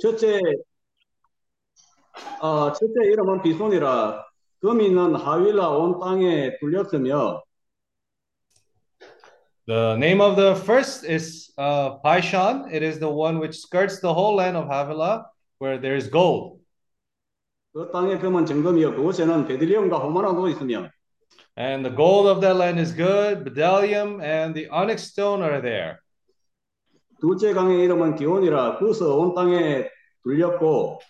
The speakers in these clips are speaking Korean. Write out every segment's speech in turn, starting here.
첫째, 어, 첫째 이름은 비손이라 금이 있는 하윌라 온 땅에 뚫렸으며 The name of the first is uh, Paishan. It is the one which skirts the whole land of Havilah, where there is gold. 그 땅의 금은 정금이요 그곳에는 베들리움과 호마나도 있으며 And the gold of that land is good. Bdellium and the onyx stone are there. 둘째 강의 이름은 기온이라 그서 온 땅에 뚫렸고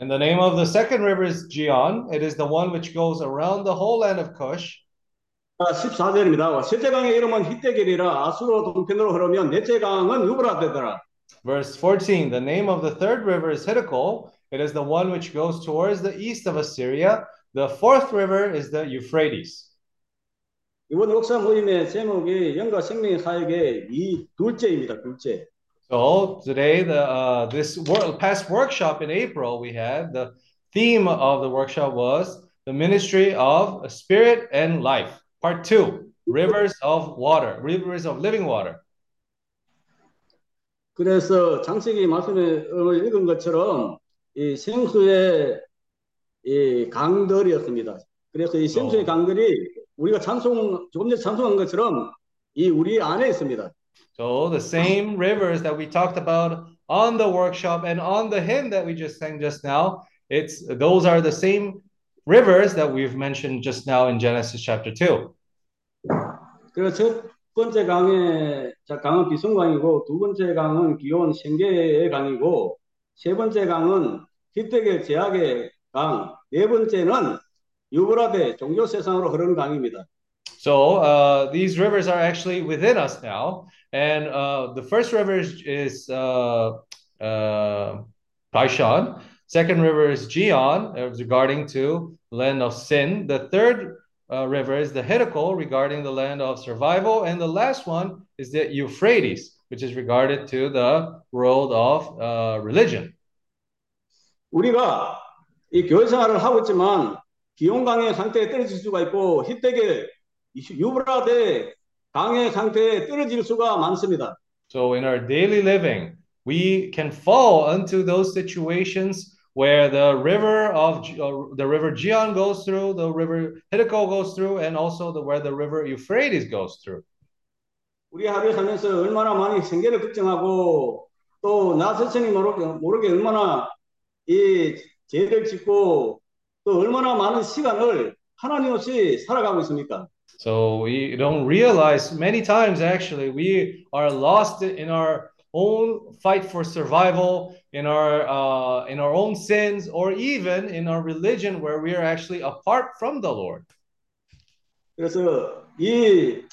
And the name of the second river is Gion. It is the one which goes around the whole land of Cush. 아, 14절입니다. 셋째 강의 이름은 히데겔이라 아수로 동편으로 흐르면 넷째 강은 유브라데더라. Verse 14 The name of the third river is Hiddekel. It is the one which goes towards the east of Assyria. The fourth river is the Euphrates. 이번 역사 모임의 제목이 영과 생명의 사역의 이 둘째입니다. 둘째. So today, the uh, this wor- past workshop in April, we had the theme of the workshop was the ministry of spirit and life. Part two, rivers of water, rivers of living water. 그래서 장세기 말씀을 읽은 것처럼 이 생수의 이 강들이었습니다. 그래서 이 생수의 어. 강들이 우리가 찬송 조금 전에 찬송한 것처럼 이 우리 안에 있습니다. So the same rivers that we talked about on the workshop and on the hymn that we just sang just now, it's those are the same rivers that we've mentioned just now in Genesis chapter 2. 그래서 첫 번째 강의 자 강은 비성강이고 두 번째 강은 기온 생계의 강이고 세 번째 강은 히데겔 제약의 강, 네 번째는 유브라데 종교 세상으로 흐르는 강입니다. So uh, these rivers are actually within us now, and uh, the first river is, is uh, uh, Paishan. Second river is Gion, uh, regarding to land of sin. The third uh, river is the Hiddekel, regarding the land of survival, and the last one is the Euphrates, which is regarded to the world of uh, religion. 우리가 이 교회 생활을 하고 있지만 기온 강의 상태에 떨어질 수가 있고 히데겔, 유브라데 강의 상태에 떨어질 수가 많습니다. So in our daily living, we can fall into those situations where the river of uh, the river Gion goes through, the river Hiddekel goes through, and also the where the river Euphrates goes through. 우리 하루에 살면서 얼마나 많이 생계를 걱정하고 또 나 스스로 모르게, 모르게 얼마나 이 죄를 짓고 또 얼마나 많은 시간을 하나님 없이 살아가고 있습니까? So we don't realize many times actually we are lost in our own fight for survival, in our uh, in our own sins, or even in our religion where we are actually apart from the Lord. 그래서 이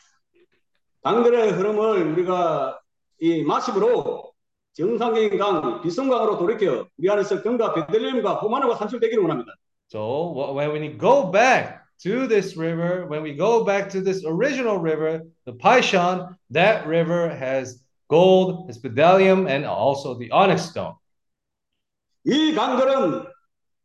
강들의 흐름을 우리가 이 마십으로 정상적인 강, 비성강으로 돌이켜 우리 안에서 금과 베들레헴과 호마노가 산출되기를 원합니다. So wh- when we go back to this river, when we go back to this original river, the Paishan, that river has gold, has bdellium, and also the onyx stone. 이 강들은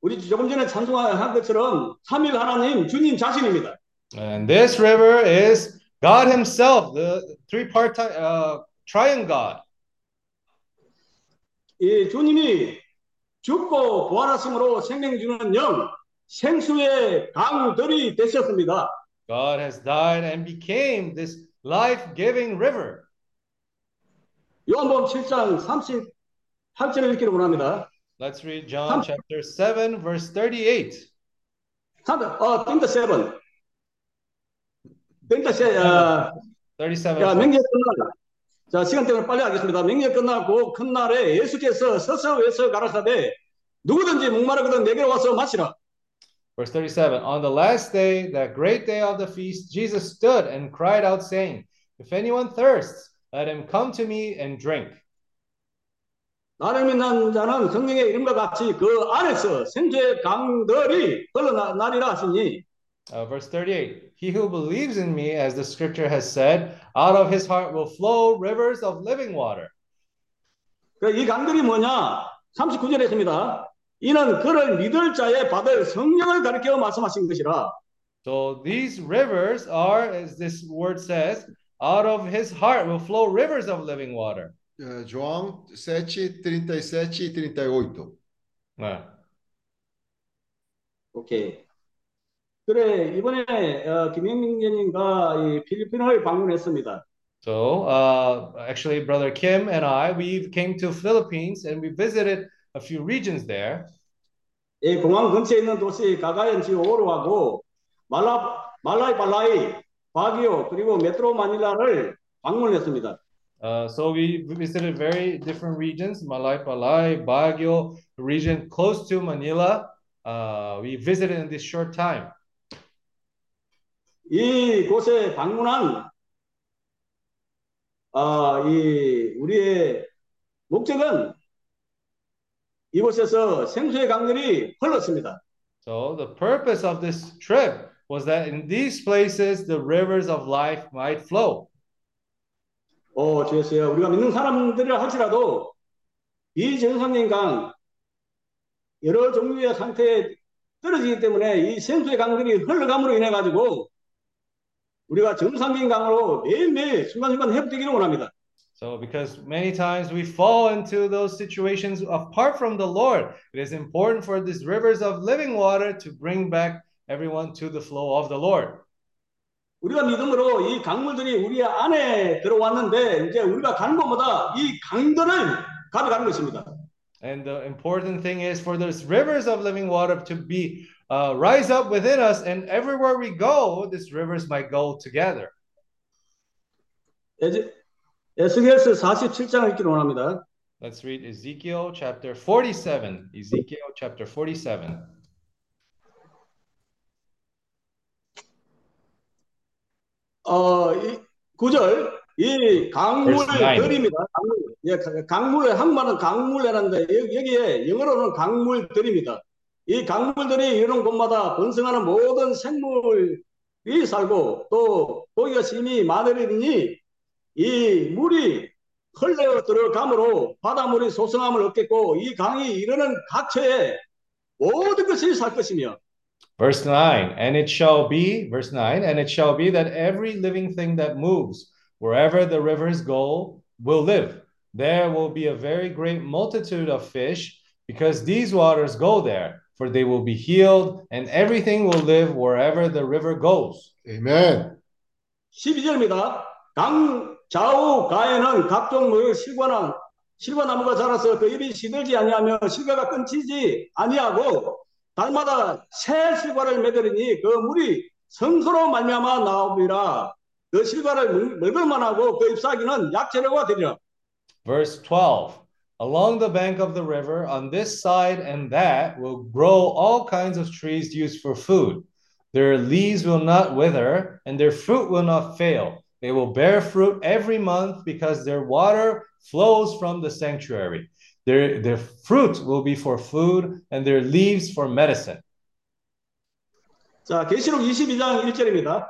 우리 조금 전에 찬송한 것처럼 삼일 하나님 주님 자신입니다. And this river is God Himself, the three-part uh, triune God. 이 주님이 죽고 부활하심으로 생명 주는 영, 생수의 강들이 되셨습니다. God has died and became this life-giving river. 요한복음 7장 38절을 읽기를 원합니다. Let's read John chapter 7, verse 38. 삼- 어, thirty seven. thirty se-, 어, 37. 야, 명절 끝나. 자, 시간 때문에 빨리 하겠습니다. 명절 끝나고 큰 날에 예수께서 서서에서 가라사대 누구든지 목마르거든 내게로 와서 마시라. Verse 37 On the last day, that great day of the feast, Jesus stood and cried out, saying, If anyone thirsts, let him come to me and drink. 나를 믿는 자는 성령의 이름과 같이 그 안에서 생수의 강들이 흘러나리라 하시니 Uh, verse 38 He who believes in me, as the scripture has said, out of his heart will flow rivers of living water. 그이 강들이 뭐냐? 39절에 있습니다. 이는 그를 믿을 자의 받을 성령을 가리켜 말씀하신 것이라. So these rivers are, as this word says, out of his heart will flow rivers of living water. eh, João 7, 37 e 38. 네. 오케이. 그래 이번에 어, 김영민 교님과 이 필리핀을 방문했습니다. So, uh, actually, Brother Kim and I, we came to Philippines and we visited a few regions there. 이 공항 근처에 있는 도시 가가연 지오로하고 말라 말라이 발라이 바기오 그리고 메트로 마닐라를 방문했습니다. Uh, so we visited very different regions, Malay Palay, Baguio, region close to Manila. Uh, we visited in this short time. 이 곳에 방문한 아, 이 우리의 목적은 이곳에서 생수의 강들이 흘렀습니다. So the purpose of this trip was that in these places the rivers of life might flow. 어, 주였어요. 우리가 믿는 사람들을 할지라도 비정상인 강 여러 종류의 상태에 떨어지기 때문에 이 생수의 강들이 흘러감으로 인해 가지고 우리가 정상적인 강으로 매일매일 순간순간 회복되기를 원합니다. So because many times we fall into those situations apart from the Lord, it is important for these rivers of living water to bring back everyone to the flow of the Lord. 우리가 믿음으로 이 강물들이 우리 안에 들어왔는데 이제 우리가 가는 곳마다 이 강들을 가져가는 것입니다. And the important thing is for those rivers of living water to be uh, rise up within us, and everywhere we go, these rivers might go together. 에제- 에스겔서 47장을 읽기를 원합니다. Let's read Ezekiel chapter 47. Ezekiel chapter 47. 어, 이 구절 이 Verse nine. 강물들입니다. 강물. 예, 가- 강물 한말은 강물이라는데 여기- 여기에 영어로는 강물들입니다. 이 강물들이 이런 곳마다 번성하는 모든 생물이 살고 또 고기가 심히 많으리니 이 물이 흘러 들어감으로 바닷물이 소성함을 얻겠고 이 강이 이르는 각처에 모든 것이 살 것이며 Verse 9. And it shall be, verse 9, and it shall be that every living thing that moves, wherever the rivers go, will live. There will be a very great multitude of fish, because these waters go there, for they will be healed, and everything will live wherever the river goes. Amen. 12절입니다. 강 좌우 가에는 각종 뭐 실과나 실과나무가 자라서 그 잎이 시들지 아니하며 실과가 끊기지 아니하고 달마다 새 실과를 맺으리니 그 물이 성소로 말미암아 나오리라. 그 실과를 먹을만 하고 그 잎사귀는 약재료가 되리라. Verse 12 Along the bank of the river, on this side and that, will grow all kinds of trees used for food. Their leaves will not wither, and their fruit will not fail. They will bear fruit every month because their water flows from the sanctuary. Their, their fruit will be for food, and their leaves for medicine. 자, 계시록 22장 1절입니다.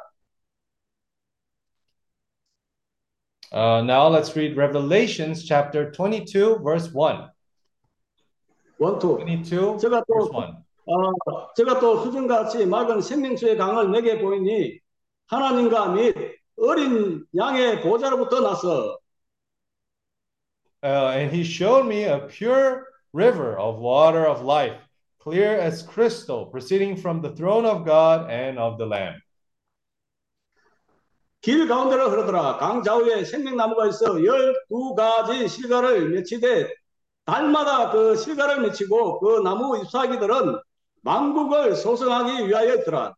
Uh, now let's read Revelations chapter 22, verse 1. 원투. 22, 제가 verse 또 1. 어, 제가 또 수정같이 맑은 생명수의 강을 내게 보이니 하나님과 및 어린 양의 보좌로부터 나서 Uh, and he showed me a pure river of water of life, clear as crystal, proceeding from the throne of God and of the Lamb. 길 가운데로 흐르더라. 강 좌우에 생명나무가 있어 열두 가지 실과를 맺히되 달마다 그 실과를 맺히고 그 나무 잎사귀들은 만국을 소성하기 위하여 있더라.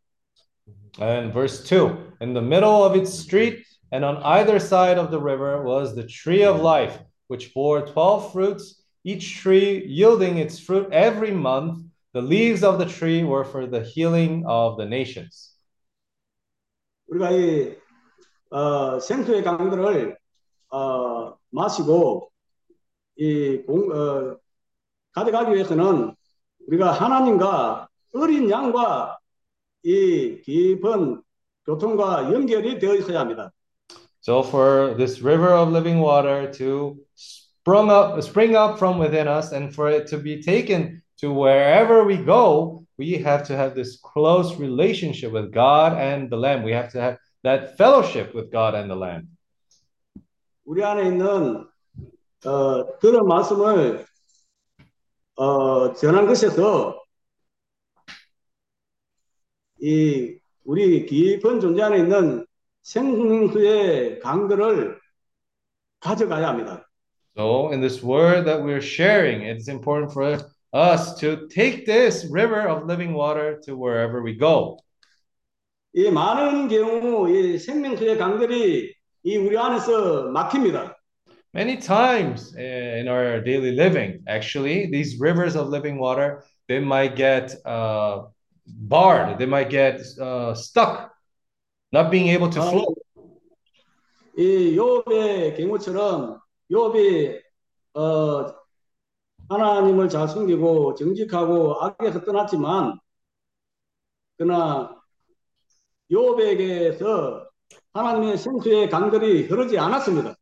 And verse 2 In the middle of its street and on either side of the river was the tree of life, which bore 12 fruits, each tree yielding its fruit every month. The leaves of the tree were for the healing of the nations. 우리가 이 어, 생수의 강들을 어, 마시고 이 공, 어, 가져가기 위해서는 우리가 하나님과 어린 양과 이 깊은 교통과 연결이 되어 있어야 합니다. So for this river of living water to sprung up, spring up from within us, and for it to be taken to wherever we go, we have to have this close relationship with God and the Lamb. We have to have that fellowship with God and the Lamb. 우리 안에 있는 어, 그런 말씀을 어, 전한 것에서 이 우리 깊은 존재 안에 있는 생수의 강들을 가져가야 합니다. So, in this word that we're sharing, it's important for us to take this river of living water to wherever we go. 이 많은 경우 이 생명수의 강들이 이 우리 안에서 막힙니다. Many times eh, in our daily living, actually, these rivers of living water, they might get uh, barred, they might get uh, stuck, not being able to 아, flow. 이 욥의 경우처럼 욥이 어, 하나님을 잘 숨기고 정직하고 악에서 떠났지만 그러나 욥에게서 하나님의 생수의 강들이 흐르지 않았습니다.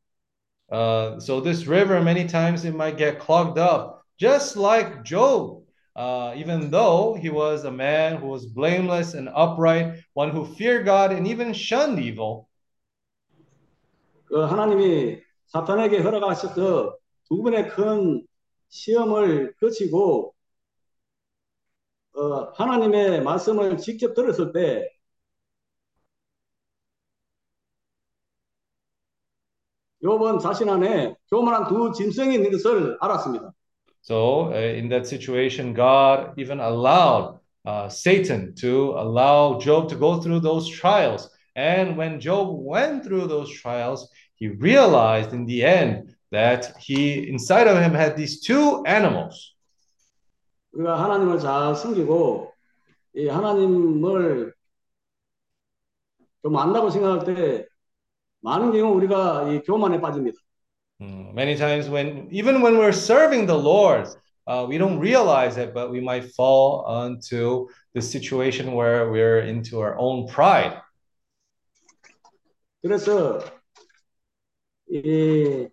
Uh, so this river, many times it might get clogged up, just like Job. Uh, even though he was a man who was blameless and upright, one who feared God and even shunned evil, 그 하나님이 사탄에게 허락하셔서 두 번의 큰 시험을 거치고 어, 하나님의 말씀을 직접 들었을 때 욥은 자신 안에 교만한 두 짐승이 있는 것을 알았습니다. So, uh, in that situation, God even allowed uh, Satan to allow Job to go through those trials. And when Job went through those trials, he realized in the end that he, inside of him, had these two animals. 우리가 하나님을 잘 숨기고 이 하나님을 좀 안다고 생각할 때 많은 경우 우리가 이 교만에 빠집니다. Mm, Many times, when even when we're serving the Lord, uh, we don't realize it, but we might fall onto the situation where we're into our own pride. 그래서 이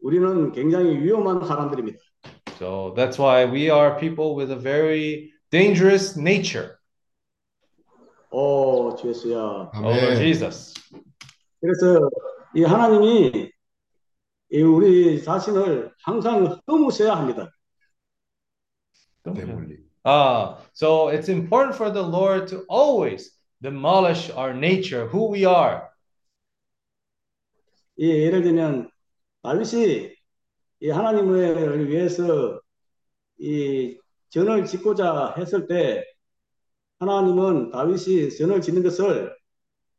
우리는 굉장히 위험한 사람들입니다. So that's why we are people with a very dangerous nature. 오, 주 예수야. Oh, Lord 아멘. Jesus. 그래서 이 하나님이 이 우리 자신을 항상 허무셔야 합니다. 대물리. Ah, so it's important for the Lord to always demolish our nature, who we are. 이 예를 들면 다윗이 이 하나님을 위해서 이 전을 짓고자 했을 때 하나님은 다윗이 전을 짓는 것을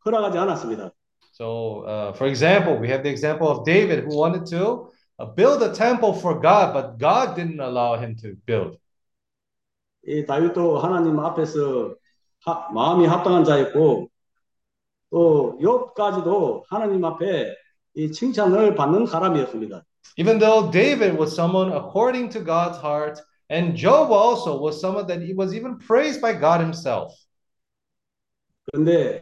허락하지 않았습니다. So, uh, for example, we have the example of David who wanted to uh, build a temple for God, but God didn't allow him to build. 이 다윗도 하나님 앞에서 하- 마음이 합당한 자였고 또 욥까지도 하나님 앞에 이 칭찬을 받는 사람이었습니다. Even though David was someone according to God's heart, and Job also was someone that he was even praised by God himself. 그런데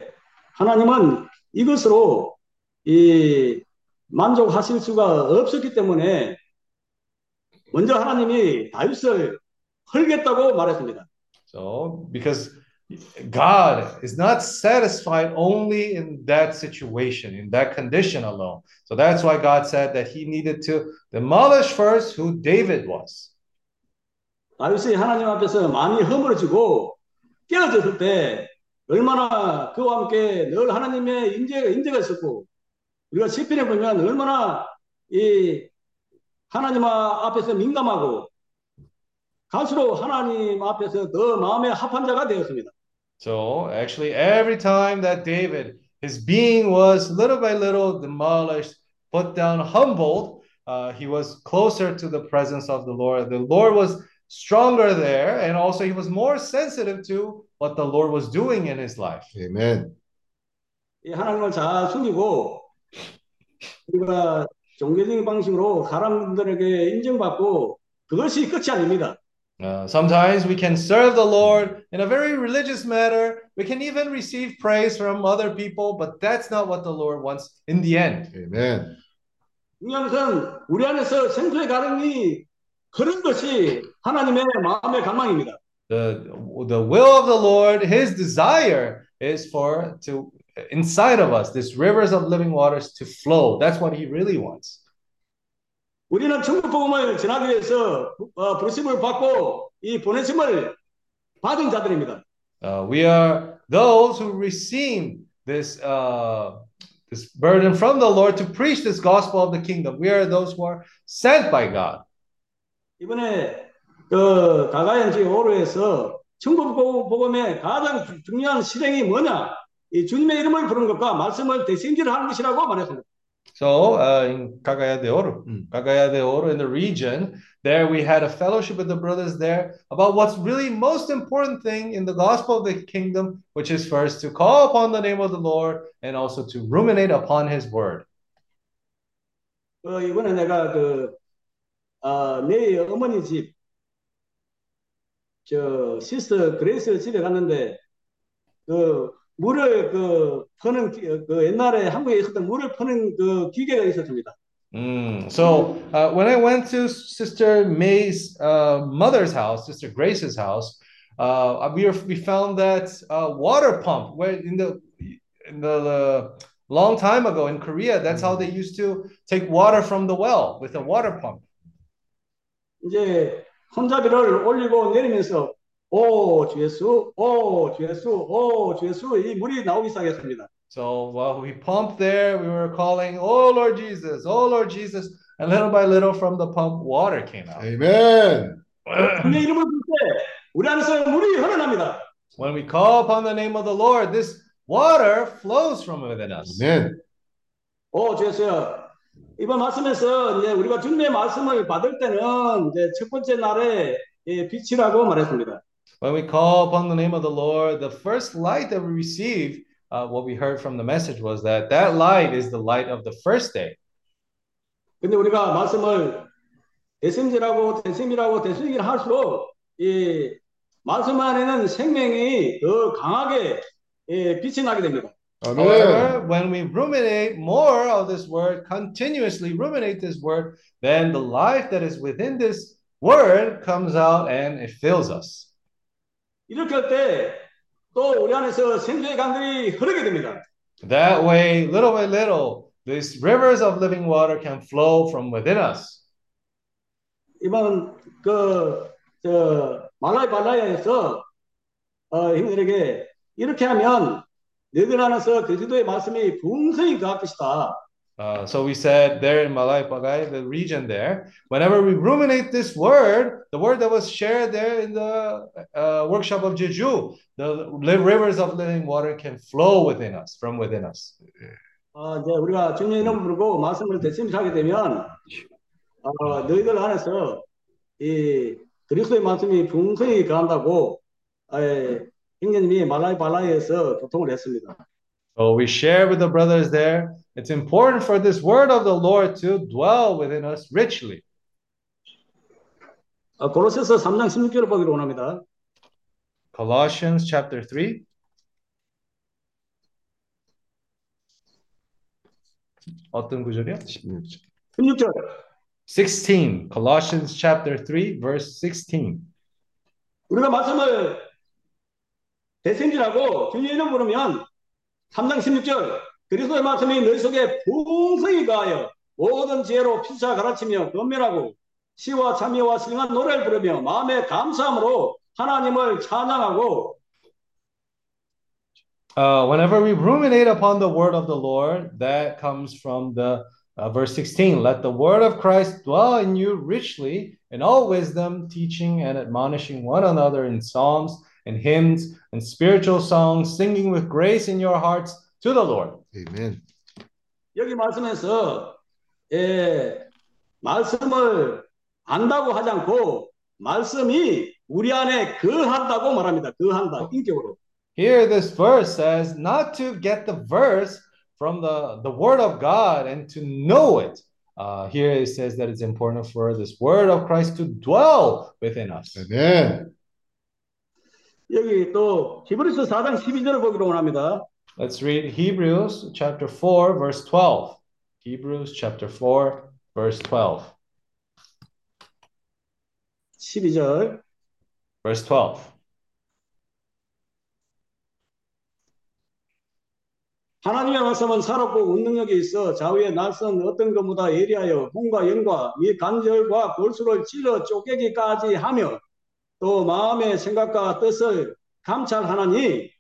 하나님은 이것으로 이 만족하실 수가 없었기 때문에 먼저 하나님이 다윗을 헐겠다고 말했습니다. So, because God is not satisfied only in that situation, in that condition alone. So that's why God said that he needed to demolish first who David was. 다윗이 하나님 앞에서 많이 허물어지고 깨어졌을 때 얼마나 그와 함께 늘 하나님의 인재가 인재가 있었고 우리가 시편에 보면 얼마나 이 하나님 앞에서 민감하고 갈수록 하나님 앞에서 더 마음에 합한 자가 되었습니다. So actually, every time that David, his being was little by little demolished, put down, humbled, uh, he was closer to the presence of the Lord. The Lord was stronger there, and also he was more sensitive to what the Lord was doing in his life. 아멘. 이 하나님을 잘 숨기고 우리가 종교적인 방식으로 사람들에게 인정받고 그것이 끝이 아닙니다. Uh, sometimes we can serve the Lord in a very religious manner. We can even receive praise from other people, but that's not what the Lord wants in the end. 아멘. 중요한 것은 우리 안에서 생수의 가름이 그런 것이 하나님의 마음의 갈망입니다. The, the will of the Lord, his desire is for to inside of us, this rivers of living waters to flow. That's what he really wants. 우리는 천국 복음을 전하기 위해서 어, 부르심을 받고 이 보내심을 받은 자들입니다. Uh, we are those who receive this uh, this burden from the Lord to preach this gospel of the kingdom. We are those who are sent by God. 이번에 그 가가연지 오로에서 천국 복- 복음의 가장 주- 중요한 실행이 뭐냐? 이 주님의 이름을 부르는 것과 말씀을 대신질하는 것이라고 말했습니다. So uh, in Cagaya de Oro, mm, Cagaya de Oro in the region, there we had a fellowship with the brothers there about what's really most important thing in the gospel of the kingdom, which is first to call upon the name of the Lord and also to ruminate upon His word. 어, 이번에 내가 그, 아, 내 어머니 집, 저, 시스터 그레이스 집에 갔는데, 그, 물을 그, 퍼는, 기- 그 옛날에 한국에 있었던 물을 퍼는 그 기계가 있었습니다. Mm, So uh, when I went to Sister May's uh, mother's house, Sister Grace's house, uh, we were, we found that uh, water pump where in the in the, the long time ago in Korea, that's how they used to take water from the well with a water pump. 이제 손잡이를 올리고 내리면서, 오, 주 예수, 오, 주 예수, 오, 주 예수, 이 물이 나오기 시작했습니다. So while we pumped there, we were calling, "Oh Lord Jesus, Oh Lord Jesus," and little by little from the pump, water came out. 아멘. 주님의 이름을 부를 때, 우리 안에서 물이 흘러납니다. When we call upon the name of the Lord, this water flows from within us. 아멘. 오, 주 예수야. 이번 말씀에서 이제 우리가 주님의 말씀을 받을 때는 이제 첫 번째 날에 예, 빛이라고 말했습니다. When we call upon the name of the Lord, the first light that we receive, uh, what we heard from the message was that that light is the light of the first day. 근데 우리가 말씀을 대심지라고 대심이라고 대심이라 할수록 이 말씀 안에는 생명이 더 강하게 예, 빛이 나게 됩니다. 아멘. However, when we ruminate more of this word, continuously ruminate this word, then the life that is within this word comes out and it fills us. 이렇게 할 때 또 우리 안에서 생수의 강들이 흐르게 됩니다. That way, little by little, these rivers of living water can flow from within us. 이번 그저 말라이 발라야에서 어, 형들에게 이렇게 하면 너희들 안에서 그리스도의 말씀이 풍성히 가할 것이다. Uh, so we said there in Malay Pagai, the region there, whenever we ruminate this word, the word that was shared there in the uh, workshop of Jeju, the li- rivers of living water can flow within us, from within us. 어, 이제 우리가 주님의 이름 부르고 말씀을 대신하게 되면 어, 너희들 안에서 이 그리스도의 말씀이 풍성히 가한다고 에, 형제님이 말라이 발라이에서 교통을 했습니다. So we share with the brothers there. It's important for this word of the Lord to dwell within us richly. 어, 고로새서 3장 16절을 보기로 원합니다. Colossians chapter 3. 어떤 구절이요? 16절. 16절 16. Colossians chapter 3 verse 16. 우리가 말씀을 주님의 이름 부르면 3장 16절 그리스도의 말씀이 너희 속에 풍성히 가하여 모든 지혜로 피차 가르치며 건면하고 시와 참여와 신령한 노래를 부르며 마음의 감사함으로 하나님을 찬양하고 Uh, whenever we ruminate upon the word of the Lord, that comes from the uh, verse 16. Let the word of Christ dwell in you richly in all wisdom, teaching and admonishing one another in psalms and hymns and spiritual songs, singing with grace in your hearts to the Lord. 아멘. 여기 말씀에서 예, 말씀을 안다고 하지 않고 말씀이 우리 안에 거한다고 말합니다. 거한다. 인격으로. Here, this verse says not to get the verse from the, the word of God and to know it. Uh, here it says that it's important for this word of Christ to dwell within us. 아멘. 여기 또 히브리서 4장 12절을 보기로 원합니다. Let's read Hebrews chapter 4, verse 12. Hebrews chapter 4, verse 12. 12절 Verse 12. 하나님의 말씀은 살았고 운능력이 있어 좌우의 날선 어떤 것보다 예리하여 몸과 영과 이 관절과 골수를 찔러 쪼개기까지 하며 또 마음의 생각과 뜻을 감찰하나니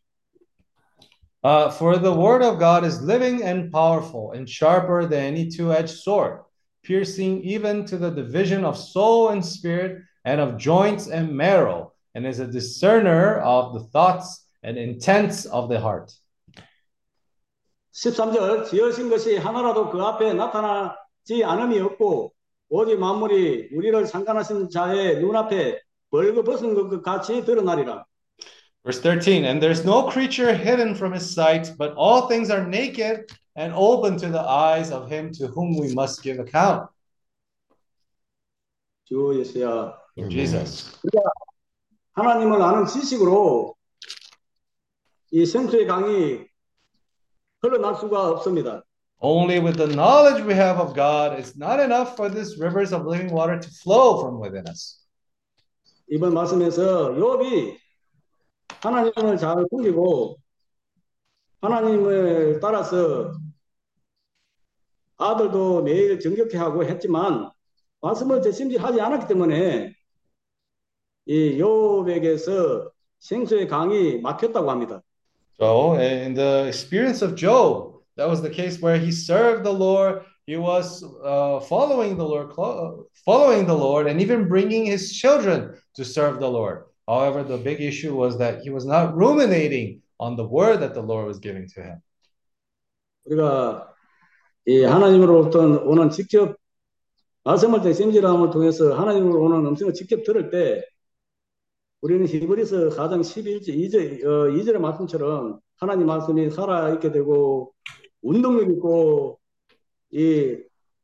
Uh, for the word of God is living and powerful and sharper than any two-edged sword, piercing even to the division of soul and spirit and of joints and marrow, and is a discerner of the thoughts and intents of the heart. 13절 지으신 것이 하나라도 그 앞에 나타나지 않음이 없고 오직 만물이 우리를 상관하신 자의 눈앞에 벌거벗은 것 같이 드러나리라. Verse 13, and there's no creature hidden from his sight, but all things are naked and open to the eyes of him to whom we must give account. 주 예수야 Lord Jesus. 하나님을 아는 지식으로 이 생수의 강이 흘러날 수가 없습니다. Only with the knowledge we have of God, it's not enough for these rivers of living water to flow from within us. 이번 말씀에서 욥이 하나님을 잘 숨기고 하나님을 따라서 아들도 매일 정결케 하고 했지만 말씀을 재심질하지 않았기 때문에 이 욥에게서 생수의 강이 막혔다고 합니다. So, in the experience of Job, that was the case where he served the Lord. He was uh, following the Lord, following the Lord, and even bringing his children to serve the Lord. However, the big issue was that he was not ruminating on the word that the Lord was giving to him. 우리가 이 하나님으로부터 오는 직접 말씀을 때 심지람을 통해서 하나님으로 오는 음성을 직접 들을 때 우리는 히브리서 4장 11절 2절, 어, 2절의 말씀처럼 하나님 말씀이 살아있게 되고 운동력 있고 이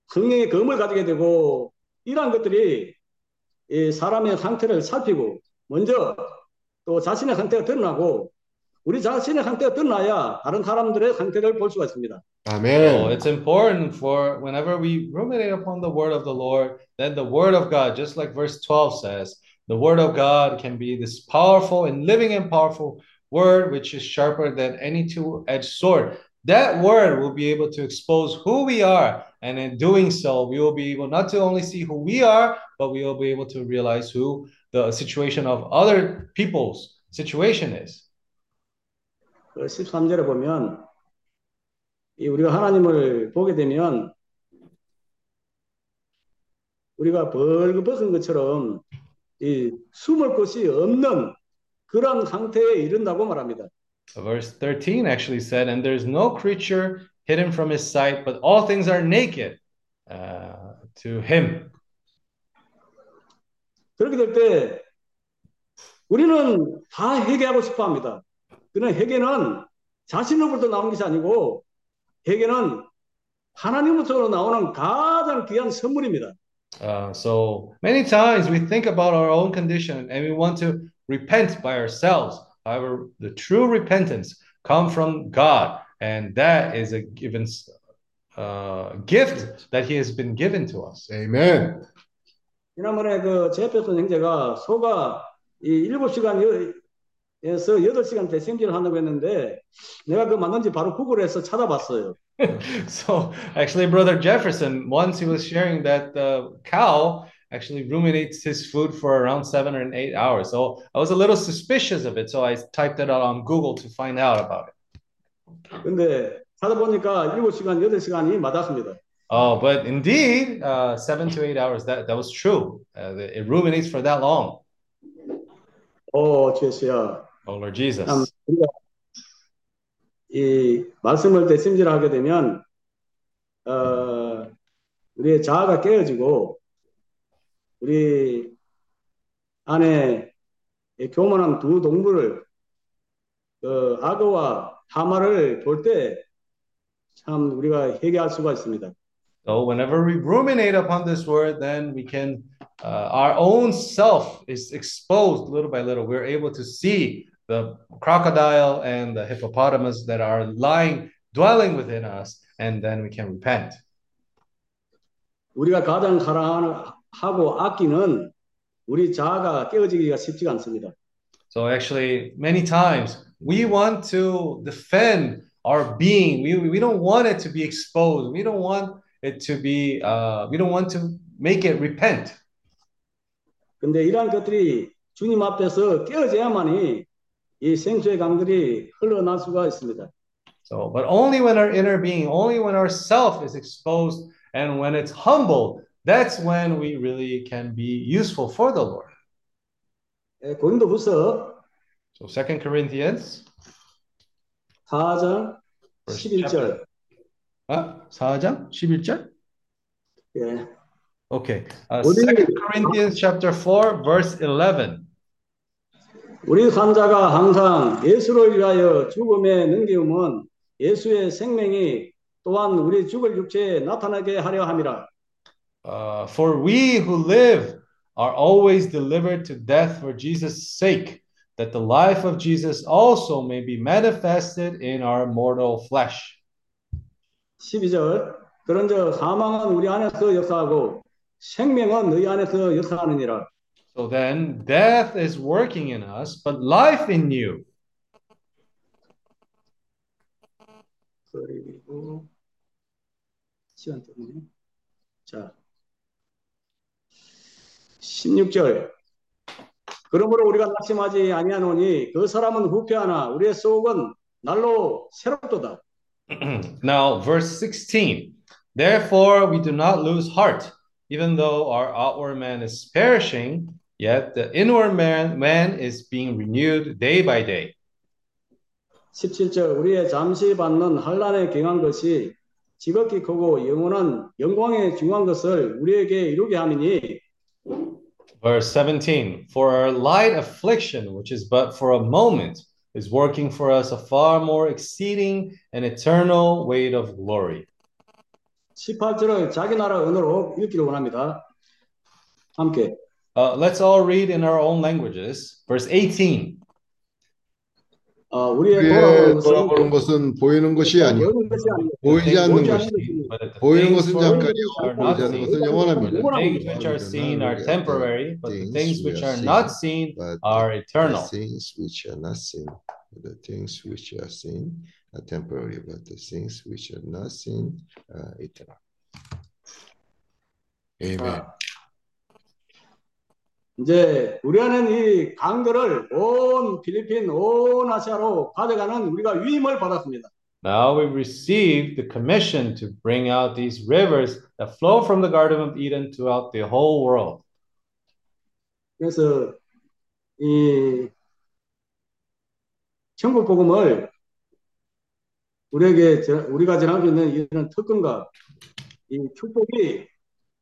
성령의 검을 가지게 되고 이러한 것들이 이 사람의 상태를 살피고 먼저 또 자신의 상태가 드러나고 우리 자신의 상태가 드러나야 다른 사람들의 상태를 볼 수가 있습니다. So 아멘. it's important for whenever we ruminate upon the word of the Lord, then the word of God, just like verse 12 says, the word of God can be this powerful and living and powerful word, which is sharper than any two edged sword. That word will be able to expose who we are. And in doing so, we will be able not to only see who we are, but we will be able to realize who the situation of other people's situation is. 그 13절에 보면 이 우리가 하나님을 보게 되면 우리가 벌거벗은 것처럼 이 숨을 곳이 없는 그런 상태에 이른다고 말합니다. Verse 13 actually said, And there's no creature hidden from his sight, but all things are naked uh, to him. 그렇게 될 때 우리는 다 회개하고 싶어 합니다. 그러나 회개는 자신으로부터 나오는 것이 아니고 회개는 하나님으로부터 나오는 가장 귀한 선물입니다. Uh, so many times we think about our own condition and we want to repent by ourselves. However, the true repentance comes from God, and that is a given uh, gift that He has been given to us. 아멘. 지난번에 그 제페슨 형제가 소가 이 7시간에서 8시간 대생질을 한다고 했는데 내가 그 맞는지 바로 구글에서 찾아봤어요. So actually, Brother Jefferson, once he was sharing that the cow actually ruminates his food for around seven or eight hours. So I was a little suspicious of it. So I typed it out on Google to find out about it. 근데 찾아보니까 7시간, 8시간이 맞았습니다. Oh, but indeed, uh, seven to eight hours, that, that was true. Uh, it ruminates for that long. 오, 주여. Oh, Lord Jesus. 참 우리가 이 말씀을 대심질하게 되면 어, 우리의 자아가 깨어지고 우리 안에 이 교만한 두 동물을 그 악어와 하마를 볼 때 참 우리가 회개할 수가 있습니다. So whenever we ruminate upon this word, then we can, uh, our own self is exposed little by little. We're able to see the crocodile and the hippopotamus that are lying, dwelling within us, and then we can repent. 우리가 가장 사랑하 고 아끼는 우리 자아가 깨어지기가 쉽지가 않습니다. So actually, many times we want to defend our being. We, we don't want it to be exposed. We don't want it to be, uh, we don't want to make it repent. 근데 이러한 것들이 주님 앞에서 깨어져야만이 이 생수의 강들이 흘러날 수가 있습니다. So, but only when our inner being, only when our self is exposed and when it's humbled, that's when we really can be useful for the Lord. 예, 고린도후서 So, Second Corinthians 4장 Verse 11절. 아, 4장 11절? 예. Okay. Uh, 우리- Second Corinthians chapter 4 verse 11. 우리 환자가 항상 예수를 위하여 죽음에 넘기움은 예수의 생명이 또한 우리 죽을 육체에 나타나게 하려 함이라. Uh, for we who live are always delivered to death for Jesus' sake, that the life of Jesus also may be manifested in our mortal flesh. 12절. 그런즉 사망은 우리 안에서 역사하고 생명은 너희 안에서 역사하느니라. So then, death is working in us, but life in you. 그리고 시간 때문에 자 16절 그러므로 우리가 낙심하지 아니하노니 그 사람은 후패하나 우리의 속은 날로 새롭도다 now, verse 16. Therefore, we do not lose heart, even though our outward man is perishing, yet the inward man, man is being renewed day by day. 17절 우리의 잠시 받는 환란에 경한 것이 지극히 크고 영원한 영광에 중요한 것을 우리에게 이루게 함이니 Verse 17 For our light affliction, which is but for a moment, is working for us a far more exceeding and eternal weight of glory. 18절을 자기 나라 언어로 읽기를 원합니다 함께 Uh, let's all read in our own languages. Verse 18 어, 우리의 돌아보는 것은 돌아보는 것은 보이는 것이 아니요 보이는 것이 아니고 보이지 않는 것이 the 보이는 것은 잠깐이요 are 보이지 않는 것은 영원합니다. the things which are seen are temporary, but the things which are not seen are the eternal. things which are not seen, the things which are seen are temporary, but the things which are not seen are eternal. Amen. 이제 우리는 이 강들을 온 필리핀, 온 아시아로 가져가는 우리가 위임을 받았습니다. Now we received the commission to bring out these rivers that flow from the Garden of Eden throughout the whole world. 그래서 이 천국 복음을 우리에게 전- 우리가 전할 수 있는 이런 특권과 이 축복이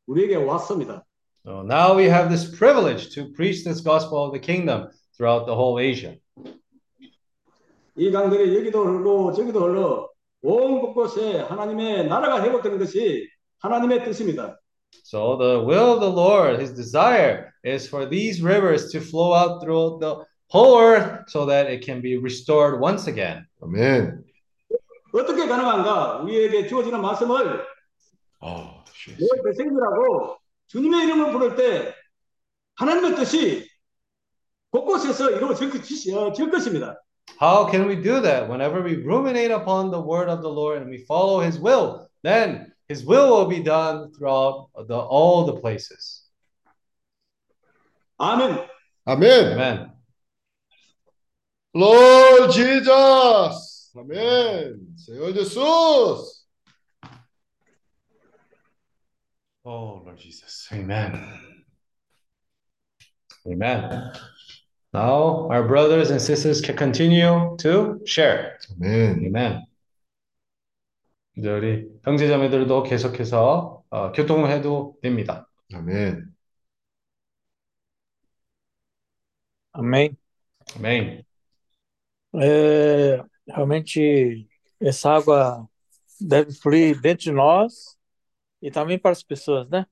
우리에게 왔습니다. So now we have this privilege to preach this gospel of the kingdom throughout the whole Asia. 이 강들이 여기도 흘러 저기도 흘러 온 곳곳에 하나님의 나라가 회복되는 것이 하나님의 뜻입니다. So the will of the Lord, his desire is for these rivers to flow out throughout the whole earth so that it can be restored once again. 아멘. 어떻게 가능한가? 우리에게 주어지는 말씀을 아, 내 백성들하고 주님의 이름을 부를 때 하나님의 뜻이 곳곳에서 이루어질 것- 어, 질 것입니다. How can we do that? Whenever we ruminate upon the word of the Lord and we follow his will, then his will will be done throughout the, all the places. 아멘. 아멘. Amen. Lord Jesus. 아멘. Senhor Jesus. Oh, Lord Jesus. Amen. Amen. Now, our brothers and sisters can continue to share. 아멘. Amen. 이제 우리 형제자매들도 계속해서 어, 교통해도 됩니다. 아멘. Amém. Amém. É, realmente, essa água deve fluir dentro de nós e também para as pessoas, né?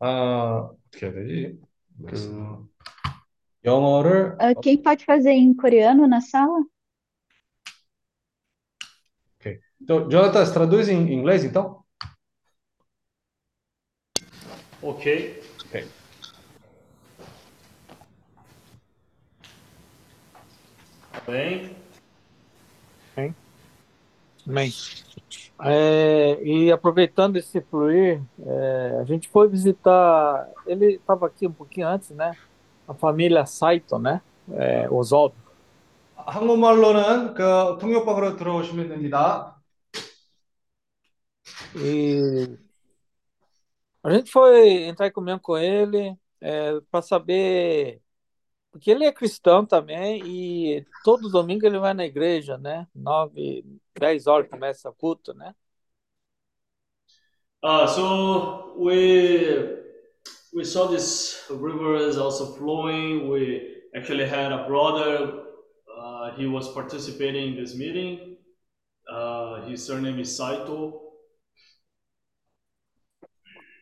아, 어떻게 해야 되지? 그 영어를 Ah, quem pode fazer em coreano na sala? Então, Jonatas, traduz em inglês, então? Ok. Ok. Bem. Bem. Amém. É, e aproveitando esse fluir, é, a gente foi visitar. Ele estava aqui um pouquinho antes, né? A família Saito, né? É, Oswaldo. 한국말로는 그 통역방으로 들어오시면 됩니다. E a gente foi entrar em comunhão com ele para saber. porque ele é cristão também e todo domingo ele vai na igreja, né? Nove, dez horas começa o culto, né? Uh, so we we saw this river is also flowing. We actually had a brother. Uh, he was participating in this meeting. Uh, his surname is Saito.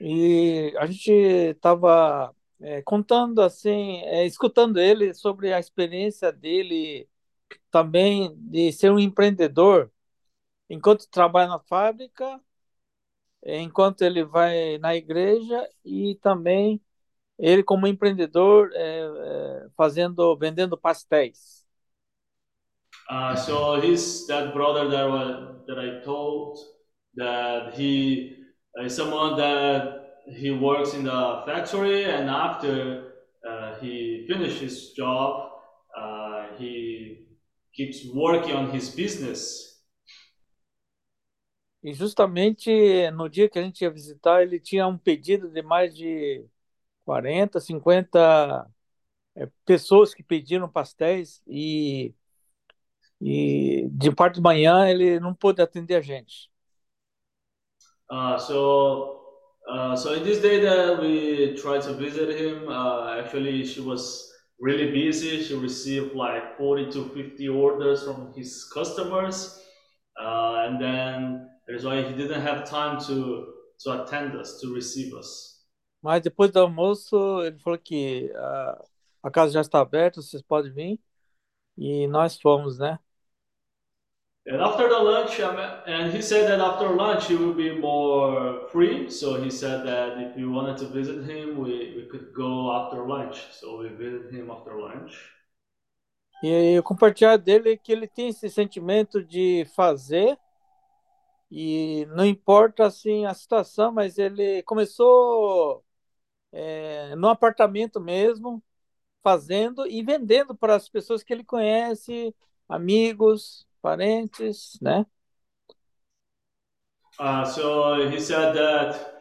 E a gente estava é, contando assim, é, escutando ele sobre a experiência dele também de ser um empreendedor enquanto trabalha na fábrica, enquanto ele vai na igreja e também ele como empreendedor é, é, fazendo vendendo pastéis. Uh, so he's that brother that that I told that he is someone that he works in the factory and after uh, he finished his job uh, he keeps working on his business E justamente no dia que a gente ia visitar, ele tinha um pedido de mais de 40, 50 é, pessoas que pediram pastéis e, e de parte de manhã ele não pôde atender a gente. Uh, so, uh, so in this day that we tried to visit him, uh, actually she was really busy. She received like 40 to 50 orders from his customers, uh, and then that's why he didn't have time to to attend us, to receive us. Mas depois do almoço ele falou que uh, a casa já está aberta, vocês podem vir. E nós fomos, né? And after the lunch, and he said that after lunch he will be more free. So he said that if we wanted to visit him, we, we could go after lunch. So we visited him after lunch. E o compartilhar dele que ele tem esse sentimento de fazer e não importa assim a situação, mas ele começou é, no apartamento mesmo, fazendo e vendendo para as pessoas que ele conhece, amigos, parentes, né? Uh, so he said that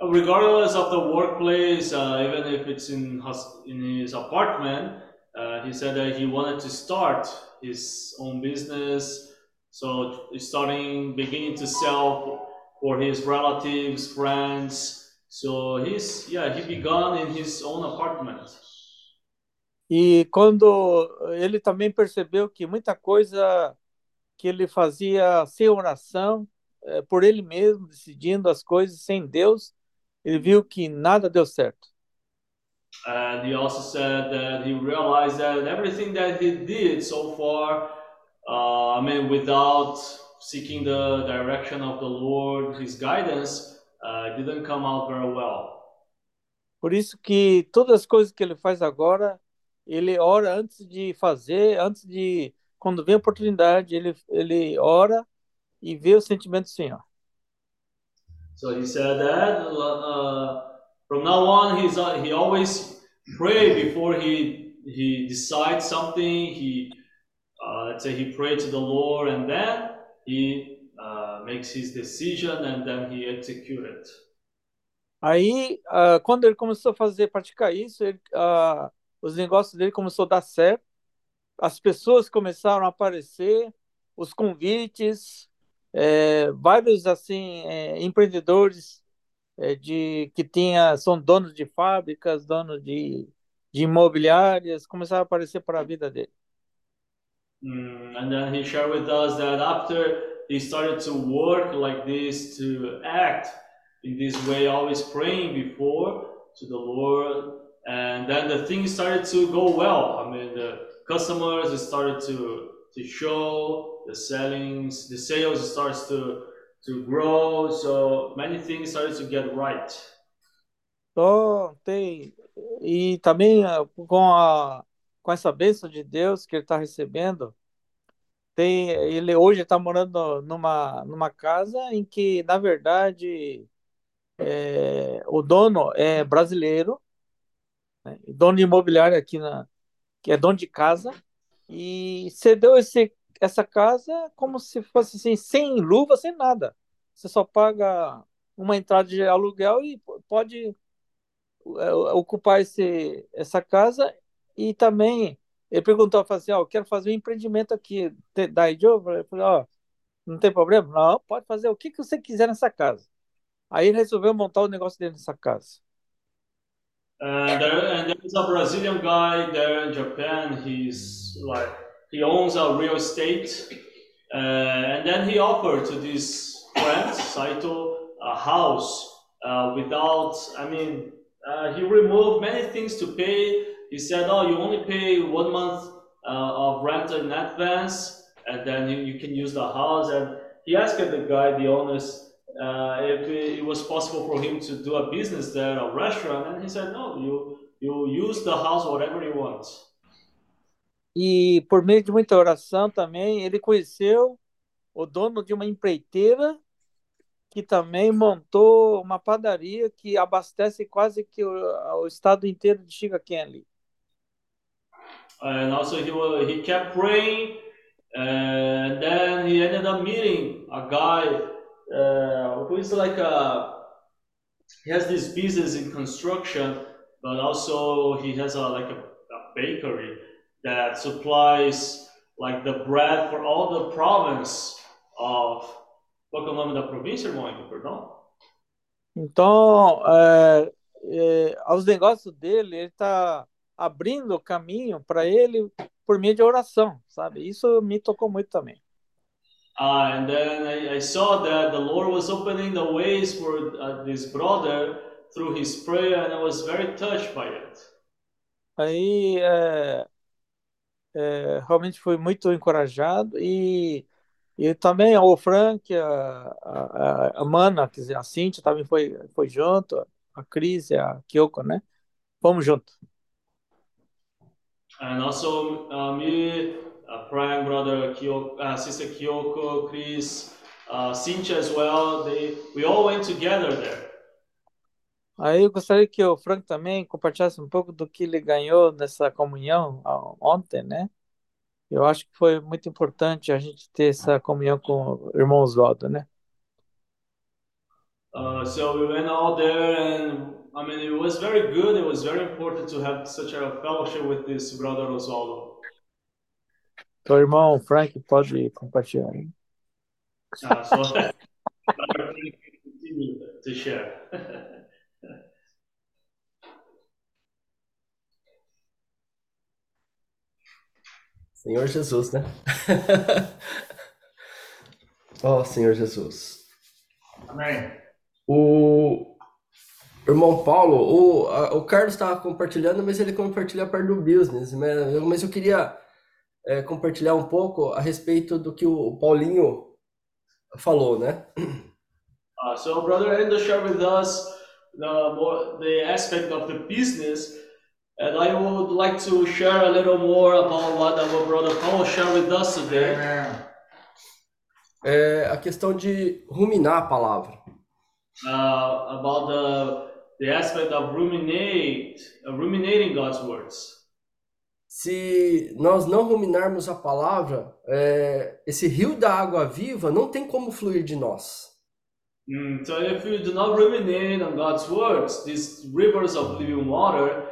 regardless of the workplace, uh, even if it's in his, in his apartment, uh, he said that he wanted to start his own business. So starting, beginning to sell for his relatives, friends. So he's yeah, he began in his own apartment. E quando ele também percebeu que muita coisa que ele fazia sem oração, é, por ele mesmo, decidindo as coisas sem Deus, ele viu que nada deu certo. And he also said that he realized that everything that he did so far, uh, I mean, without seeking the direction of the Lord, His guidance, uh, didn't come out very well. Por isso que todas as coisas que ele faz agora, ele ora antes de fazer, antes de quando vem a oportunidade, ele, ele ora e vê o sentimento do Senhor. So he said that uh, from now on, he's, uh, he always pray before he, he decides something. He, uh, let's say he prayed to the Lord and then he uh, makes his decision and then he execute it. Aí, uh, quando ele começou a fazer, praticar isso, ele, uh, os negócios dele começou a dar certo as pessoas começaram a aparecer, os convites, é, vários assim é, empreendedores é, de que tinha são donos de fábricas, donos de, de imobiliárias, começaram a aparecer para a vida dele. Mm, and then he shared with us that after he started to work like this, to act in this way, always praying before to the Lord, and then the things started to go well. I mean, the customers started to to show the sellings the sales starts to to grow so many things started to get right. Oh tem e também ah, com a com essa bênção de Deus que ele está recebendo tem, ele hoje está morando numa, numa casa em que, na verdade, é, o dono é brasileiro, né, dono de imobiliário aqui na, que é dono de casa, e cedeu esse, essa casa como se fosse assim, sem luva, sem nada. Você só paga uma entrada de aluguel e pode é, ocupar esse, essa casa e também ele perguntou assim, ó, oh, quero fazer um empreendimento aqui, da eu falei, ó, oh, não tem problema? Não, pode fazer o que, que você quiser nessa casa. Aí ele resolveu montar o negócio dele nessa casa. And there, and there is a Brazilian guy there in Japan. He's like he owns a real estate, uh, and then he offered to this friend Saito a house uh, without. I mean, uh, he removed many things to pay. He said, "Oh, you only pay one month uh, of rent in advance, and then you, you can use the house." And he asked the guy, the owners, uh, if it was possible for him to do a business there, a restaurant, and he said, no, you, you use the house whatever you want. E por meio de muita oração também, ele conheceu o dono de uma empreiteira que também montou uma padaria que abastece quase que o, o estado inteiro de ali. And also he, he kept praying, and then he ended up meeting a guy uh, who is like a he has this business in construction, but also he has a like a, a bakery that supplies like the bread for all the province of qual é o nome da província, irmão? Perdão. Então, é, é, aos negócios dele, ele está abrindo o caminho para ele por meio de oração, sabe? Isso me tocou muito também. Uh, and then I, I, saw that the Lord was opening the ways for uh, this brother through his prayer, and I was very touched by it. Aí é, é, realmente fui muito encorajado e, e também o Frank, a, a, a Mana, quer dizer, a Cintia também foi, foi junto, a Cris e a Kyoko, né? Fomos juntos. And also uh, me uh, Frank, brother Kyoko, uh, sister Kyoko, Chris, uh, Cynthia as well. They, we all went together there. Aí eu gostaria que o Frank também compartilhasse um pouco do que ele ganhou nessa comunhão ontem, né? Eu acho que foi muito importante a gente ter essa comunhão com o irmão Oswaldo, né? Uh, so we went all there and I mean it was very good. It was very important to have such a fellowship with this brother Oswaldo. Teu irmão Frank pode compartilhar. Hein? Ah, só. Senhor Jesus, né? Ó oh, Senhor Jesus. Amém. O irmão Paulo, o, a, o Carlos estava compartilhando, mas ele compartilha a parte do business. Né? Mas eu queria é, compartilhar um pouco a respeito do que o Paulinho falou, né? Uh, so, brother Endo shared with us the more the aspect of the business, and I would like to share a little more about what our brother Paul shared with us today. É a questão de ruminar a palavra. Uh, about the the aspect of ruminate, uh, ruminating God's words se nós não ruminarmos a palavra, é, esse rio da água viva não tem como fluir de nós. Mm, so if you do not ruminate on God's words, these rivers of living water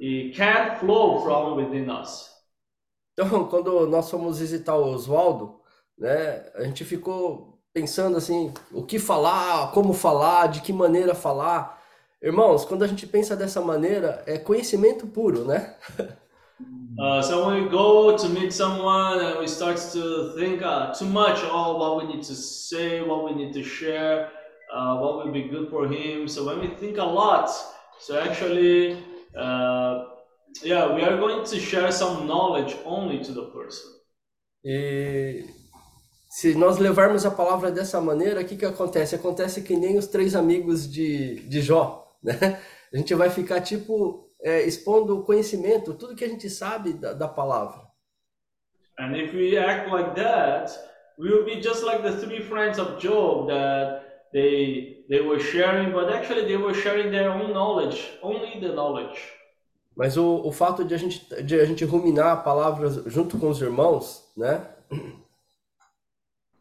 it can't flow from within us. Então, quando nós fomos visitar o Oswaldo, né, a gente ficou pensando assim, o que falar, como falar, de que maneira falar. Irmãos, quando a gente pensa dessa maneira, é conhecimento puro, né? Uh, so when we go to meet someone and we start to think uh, too much, oh, what we need to say, what we need to share, uh, what will be good for him. So when we think a lot, so actually, uh, yeah, we are going to share some knowledge only to the person. E se nós levarmos a palavra dessa maneira, o que, que acontece? Acontece que nem os três amigos de, de Jó, né? A gente vai ficar tipo é, expondo o conhecimento, tudo que a gente sabe da, da palavra. And if we act like that, we will be just like the three friends of Job that they they were sharing, but actually they were sharing their own knowledge, only the knowledge. Mas o, o fato de a, gente, de a gente ruminar a palavra junto com os irmãos, né?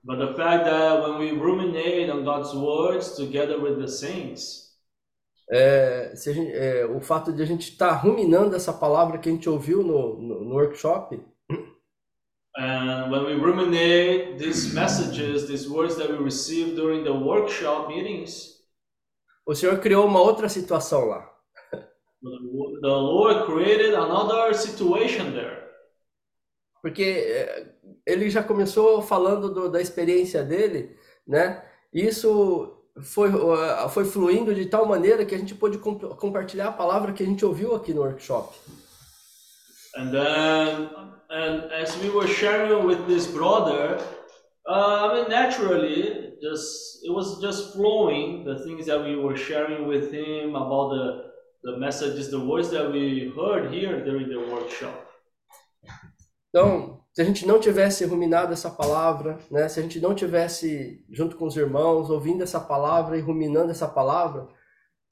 But the fact that when we ruminate on God's words together with the saints, É, gente- é, o fato de a gente estar ruminando essa palavra que a gente ouviu no, no, no workshop, and when we ruminate these messages, these words that we receive during the workshop meetings, o Senhor criou uma outra situação lá. the the Lord created another situation there. Porque é, ele já começou falando do- da experiência dele, né? Isso foi, uh, foi fluindo de tal maneira que a gente pôde comp- compartilhar a palavra que a gente ouviu aqui no workshop. And then, and as we were sharing with this brother, uh, I mean, naturally, just it was just flowing the things that we were sharing with him about the the messages, the words that we heard here during the workshop. Então, se a gente não tivesse ruminado essa palavra, né? Se a gente não tivesse junto com os irmãos ouvindo essa palavra e ruminando essa palavra,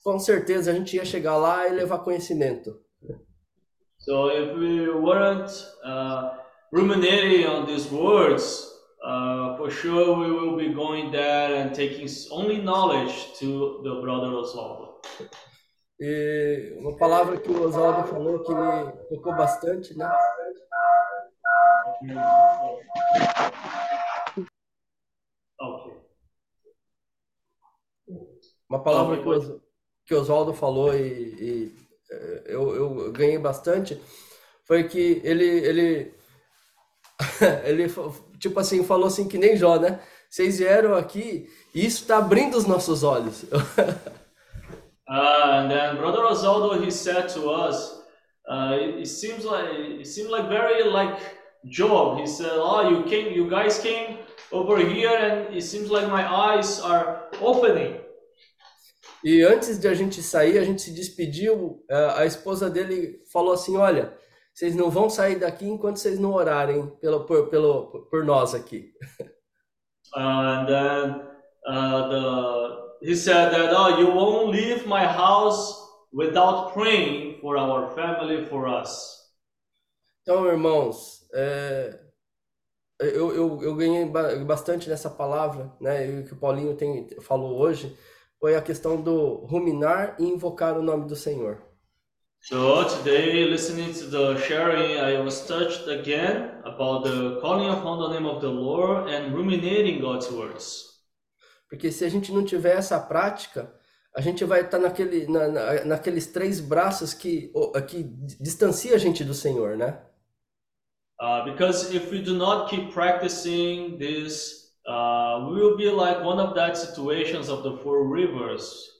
com certeza a gente ia chegar lá e levar conhecimento. So if we weren't uh, ruminating on these words, uh, for sure we will be going there and taking only knowledge to the brother Oswaldo. E uma palavra que o Oswaldo falou que me tocou bastante, né? Uma palavra que o, que Oswaldo falou e, e, eh, eu, eu ganhei bastante foi que ele, ele, ele tipo assim, falou assim que nem Jó, né? Vocês vieram aqui e isso está abrindo os nossos olhos. Uh, and then Brother Osvaldo, he said to us, uh, it, it seems like it seemed like very like Job. He said, "Oh, you came, you guys came over here, and it seems like my eyes are opening." E antes de a gente sair, a gente se despediu. eh, A esposa dele falou assim: Olha, vocês não vão sair daqui enquanto vocês não orarem pelo, por, pelo, por nós aqui. And then uh, the he said that, "Oh, you won't leave my house without praying for our family, for us." Então, irmãos, é, eu, eu, eu ganhei ba- bastante nessa palavra, né? E o que o Paulinho tem, falou hoje foi a questão do ruminar e invocar o nome do Senhor. So today, listening to the sharing, I was touched again about the calling upon the name of the Lord and ruminating God's words. Porque se a gente não tiver essa prática, a gente vai estar naquele, na, na- naqueles três braços que, que distancia a gente do Senhor, né? Uh, because if we do not keep practicing this, uh, we will be like one of that situations of the four rivers.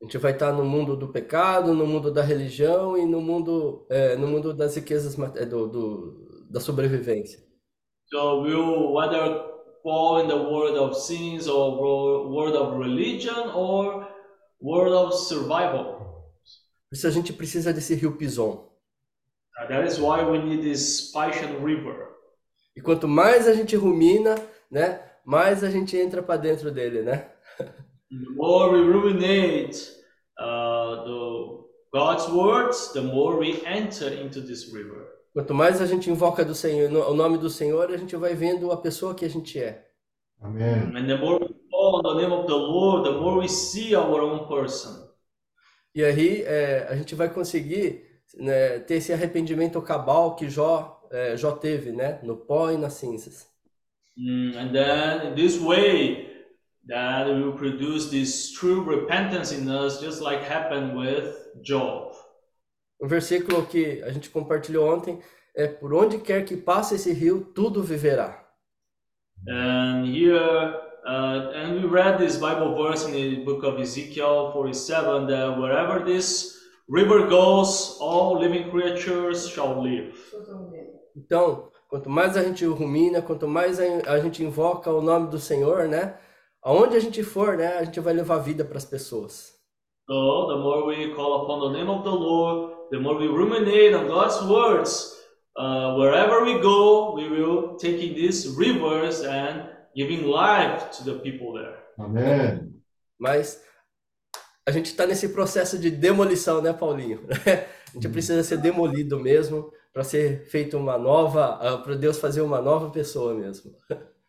A gente vai estar no mundo do pecado, no mundo da religião e no mundo, é, no mundo das riquezas, é, do, do, da sobrevivência. So we will whether fall in the world of sins or wo- world of religion or world of survival. Por isso a gente precisa desse rio Pison. That is why we need this Paishan River. E quanto mais a gente rumina, né, mais a gente entra para dentro dele, né? The more we ruminate uh, the God's words, the more we enter into this river. Quanto mais a gente invoca do Senhor, no- o nome do Senhor, a gente vai vendo a pessoa que a gente é. Amen. And the more we call on the name of the Lord, the more we see our own person. E aí é, a gente vai conseguir né, ter esse arrependimento cabal que Jó, é, Jó teve, né? No pó e nas cinzas. Mm, and then this way, that will produce this true repentance in us, just like happened with Job. Um versículo que a gente compartilhou ontem é: Por onde quer que passe esse rio, tudo viverá. And here, uh, and we read this Bible verse in the book of Ezekiel 47 that wherever this river goes, all living creatures shall live. Então, quanto mais a gente rumina, quanto mais a, gente invoca o nome do Senhor, né? Aonde a gente for, né? A gente vai levar vida para as pessoas. So, the more we call upon the name of the Lord, the more we ruminate on God's words, uh, wherever we go, we will taking these rivers and giving life to the people there. Amém. Mas a gente está nesse processo de demolição, né, Paulinho? A gente precisa ser demolido mesmo para ser feito uma nova, para Deus fazer uma nova pessoa mesmo.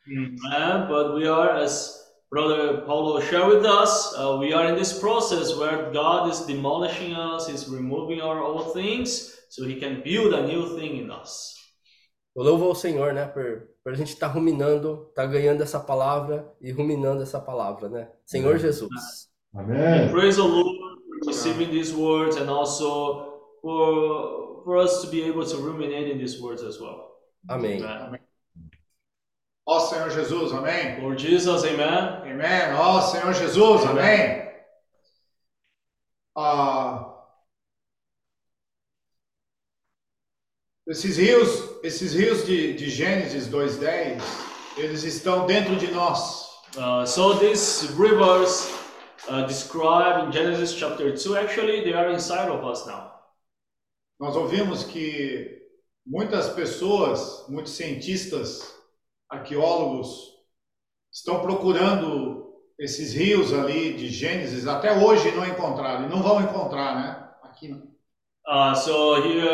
Amen. But we are, as Brother Paulo shared with us, uh, we are in this process where God is demolishing us, He's removing our old things, so He can build a new thing in us. Eu louvo ao Senhor, né, por, por a gente estar ruminando, estar ganhando essa palavra e ruminando essa palavra, né? Senhor Jesus. Amém. Praise the Lord for receiving these words and also for, for us to be able to ruminate in these words as well. Amém. Amen. Ó Senhor Jesus, amém. Lord Jesus, amen. Amém. Ó Senhor Jesus, amém. Ah, esses rios, esses rios de, de Gênesis 2:10, eles estão dentro de nós. Uh, so these rivers uh, described in Genesis chapter 2, actually, they are inside of us now. Nós ouvimos que muitas pessoas, muitos cientistas, arqueólogos estão procurando esses rios ali de Gênesis, até hoje não encontraram, e não vão encontrar, né? Aqui não. Uh, so here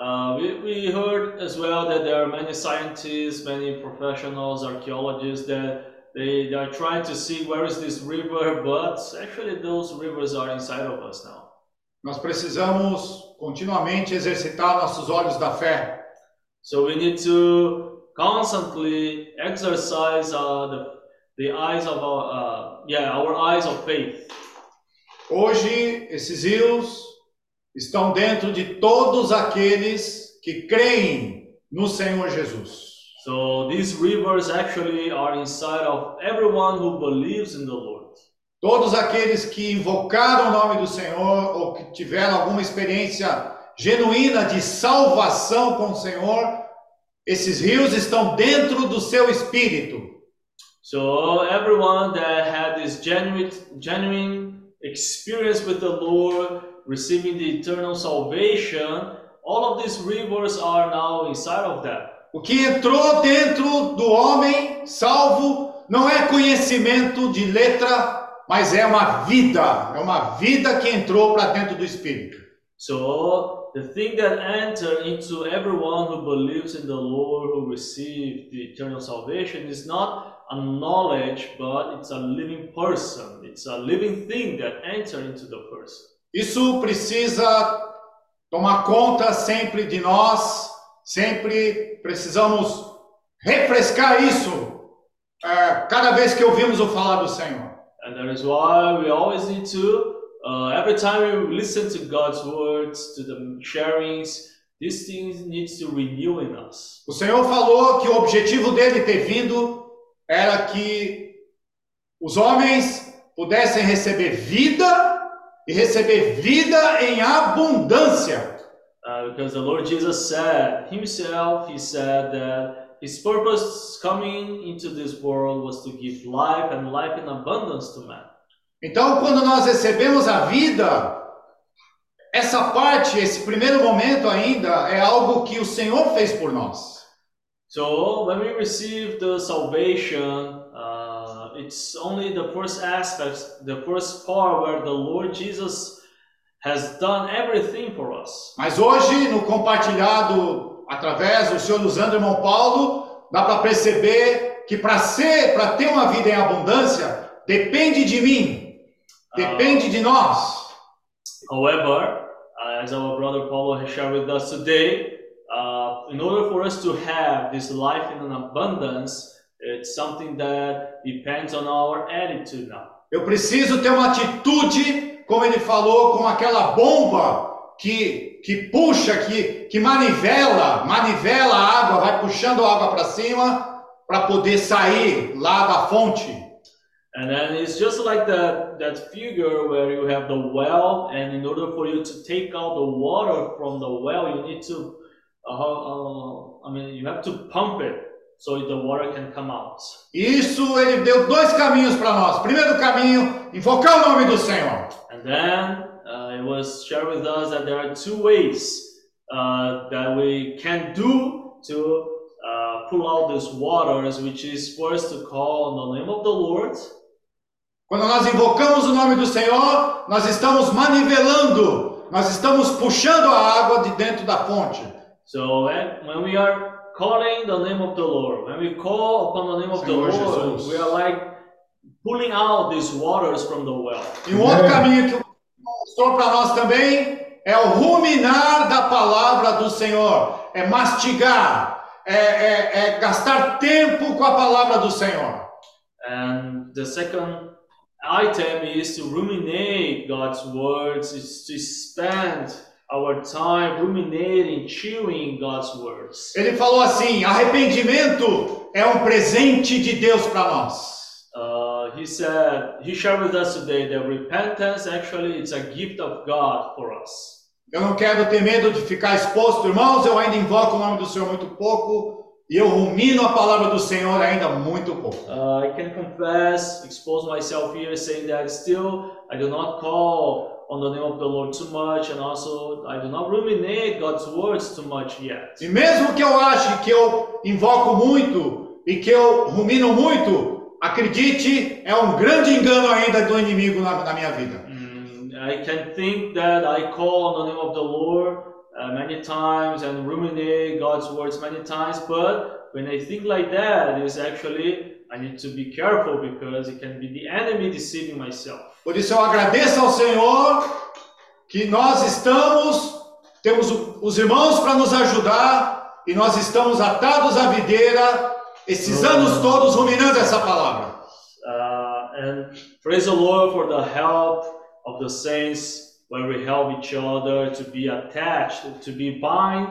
uh, we, we heard as well that there are many scientists, many professionals, archaeologists that they, are trying to see where is this river, but actually those rivers are inside of us now. Nós precisamos continuamente exercitar nossos olhos da fé. So we need to constantly exercise uh, the, the eyes of our, uh, yeah, our eyes of faith. Hoje, esses rios estão dentro de todos aqueles que creem no Senhor Jesus. So these rivers actually are inside of everyone who believes in the Lord. Todos aqueles que invocaram o nome do Senhor ou que tiveram alguma experiência genuína de salvação com o Senhor, esses rios estão dentro do seu espírito. So everyone that had this genuine, genuine experience with the Lord, receiving the eternal salvation, all of these rivers are now inside of them. O que entrou dentro do homem salvo não é conhecimento de letra, mas é uma vida, é uma vida que entrou para dentro do espírito. So the thing that entered into everyone who believes in the Lord, who received the eternal salvation, is not a knowledge, but it's a living person. It's a living thing that entered into the person. Isso precisa tomar conta sempre de nós, sempre precisamos refrescar isso é, cada vez que ouvimos o falar do Senhor. And that is why we always need to, uh, every time we listen to God's words, to the sharings, these things needs to renew in us. O Senhor falou que o objetivo dele ter vindo era que os homens pudessem receber vida e receber vida em abundância. Uh, because the Lord Jesus said himself, he said that his purpose coming into this world was to give life and life in abundance to man. Então, quando nós recebemos a vida, essa parte, esse primeiro momento ainda é algo que o Senhor fez por nós. So when we receive the salvation, uh, it's only the first aspect, the first part where the Lord Jesus has done everything for us. Mas hoje, no compartilhado através do Senhor usando o irmão Paulo, dá para perceber que para ser, para ter uma vida em abundância, depende de mim, depende de nós. However, uh, as our brother Paulo has shared with us today, uh, in order for us to have this life in an abundance, it's something that depends on our attitude now. Eu preciso ter uma atitude, como ele falou, com aquela bomba que, que puxa, que, que manivela, manivela a água, vai puxando a água para cima para poder sair lá da fonte. And then it's just like that that figure where you have the well, and in order for you to take out the water from the well, you need to, uh, uh, I mean, you have to pump it so the water can come out. Isso ele deu dois caminhos para nós. Primeiro caminho, invocar o nome do Senhor. And then uh, it was shared with us that there are two ways uh, that we can do to uh, pull out these waters, which is first to call on the name of the Lord. Quando nós invocamos o nome do Senhor, nós estamos manivelando, nós estamos puxando a água de dentro da fonte. So when, when we are calling the name of the Lord, when we call upon the name of the Senhor Lord, Jesus. we are like pulling out these waters from the well. E um outro caminho que o mostrou para nós também é o ruminar da palavra do Senhor, é mastigar, é, é- é gastar tempo com a palavra do Senhor. And the second item is to ruminate God's words, is to spend our time ruminating, chewing God's words. Ele falou assim: arrependimento é um presente de Deus para nós. Uh, he said, he shared with us today that repentance actually it's a gift of God for us. Eu não quero ter medo de ficar exposto, irmãos. Eu ainda invoco o nome do Senhor muito pouco e eu rumino a palavra do Senhor ainda muito pouco. Uh, I can confess, expose myself here, saying that still I do not call on the name of the Lord too much, and also I do not ruminate God's words too much yet. E mesmo que eu ache que eu invoco muito e que eu rumino muito, acredite, é um grande engano ainda do inimigo na, na minha vida. Mm, I can think that I call on the name of the Lord uh, many times and ruminate God's words many times, but when I think like that, is actually I need to be careful because it can be the enemy deceiving myself. Por isso eu agradeço ao Senhor que nós estamos, temos os irmãos para nos ajudar e nós estamos atados à videira esses anos todos ruminando essa palavra. Uh, and praise the Lord for the help of the saints where we help each other to be attached, to be bind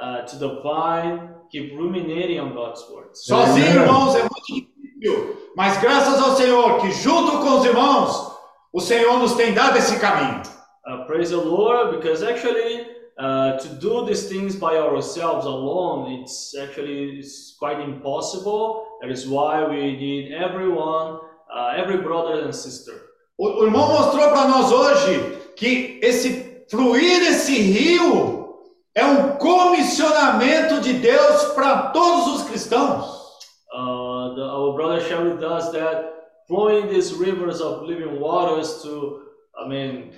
uh, to the vine, keep ruminating on God's words. Sozinho, irmãos, é muito difícil, mas graças ao Senhor que junto com os irmãos, o Senhor nos tem dado esse caminho. Uh, praise the Lord, because actually, uh, to do these things by ourselves alone, it's actually it's quite impossible. That is why we need everyone, uh, every brother and sister. O, o irmão mostrou para nós hoje que esse fluir esse rio é um comissionamento de Deus para todos os cristãos. Uh, the, our brother shared with us that flowing these rivers of living waters to, I mean,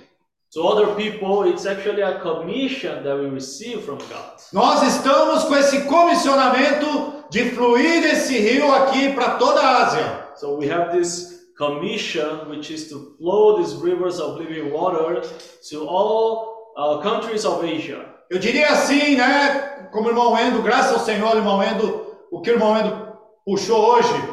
to other people, it's actually a commission that we receive from God. Nós estamos com esse comissionamento de fluir esse rio aqui para toda a Ásia. So we have this commission, which is to flow these rivers of living water to all uh, countries of Asia. Eu diria assim, né? Como o irmão Endo, graças ao Senhor, irmão Endo, o que o irmão Endo puxou hoje.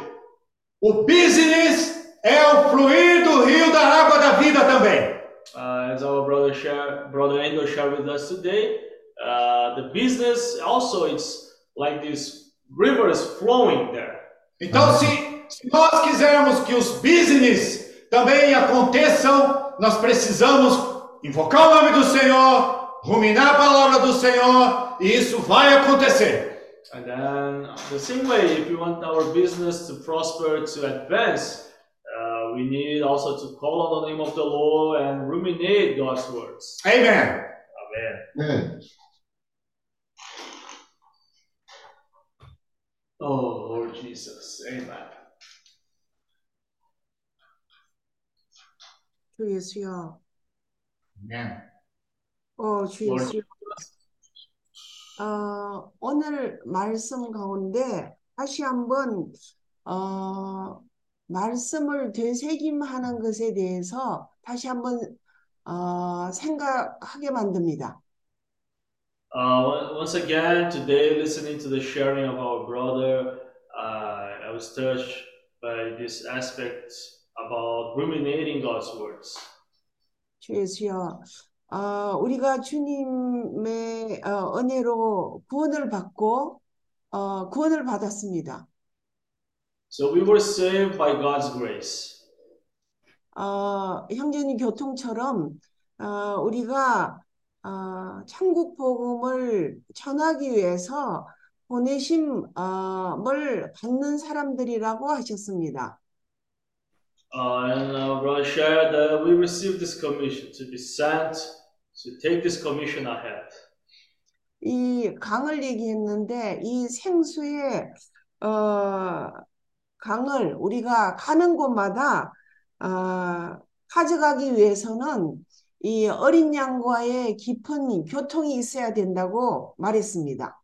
O business é o fluir do rio da água da vida também. Uh, as our brother share, brother Endo shared with us today, uh, the business also it's like this rivers flowing there. Então, se, se nós quisermos que os business também aconteçam, nós precisamos invocar o nome do Senhor, ruminar a palavra do Senhor, e isso vai acontecer. And then the same way, if we want our business to prosper, to advance, uh, we need also to call on the name of the Lord and ruminate God's words. Amen. Amen. É, Oh, Lord Jesus. Amen. 주 예수여, Amen. 어, 주 Lord 예수여. 어, 오늘 말씀 가운데 다시 한번 어, 말씀을 되새김하는 것에 대해서 다시 한번 어, 생각하게 만듭니다. Uh, once again, today, listening to the sharing of our brother, uh, I was touched by this aspect about ruminating God's words. 주 예수여, 어, 우리가 주님의 어, 은혜로 구원을 받고 어, 구원을 받았습니다. So we were saved by God's grace. 어, 형제님 교통처럼 어, 우리가 어, 천국 복음을 전하기 위해서 보내심을 받는 사람들이라고 하셨습니다. Uh, and uh, brother shared that we received this commission to be sent to take this commission ahead. 이 강을 얘기했는데 이 생수의 어, 강을 우리가 가는 곳마다 어, 가져가기 위해서는 이 어린 양과의 깊은 교통이 있어야 된다고 말했습니다.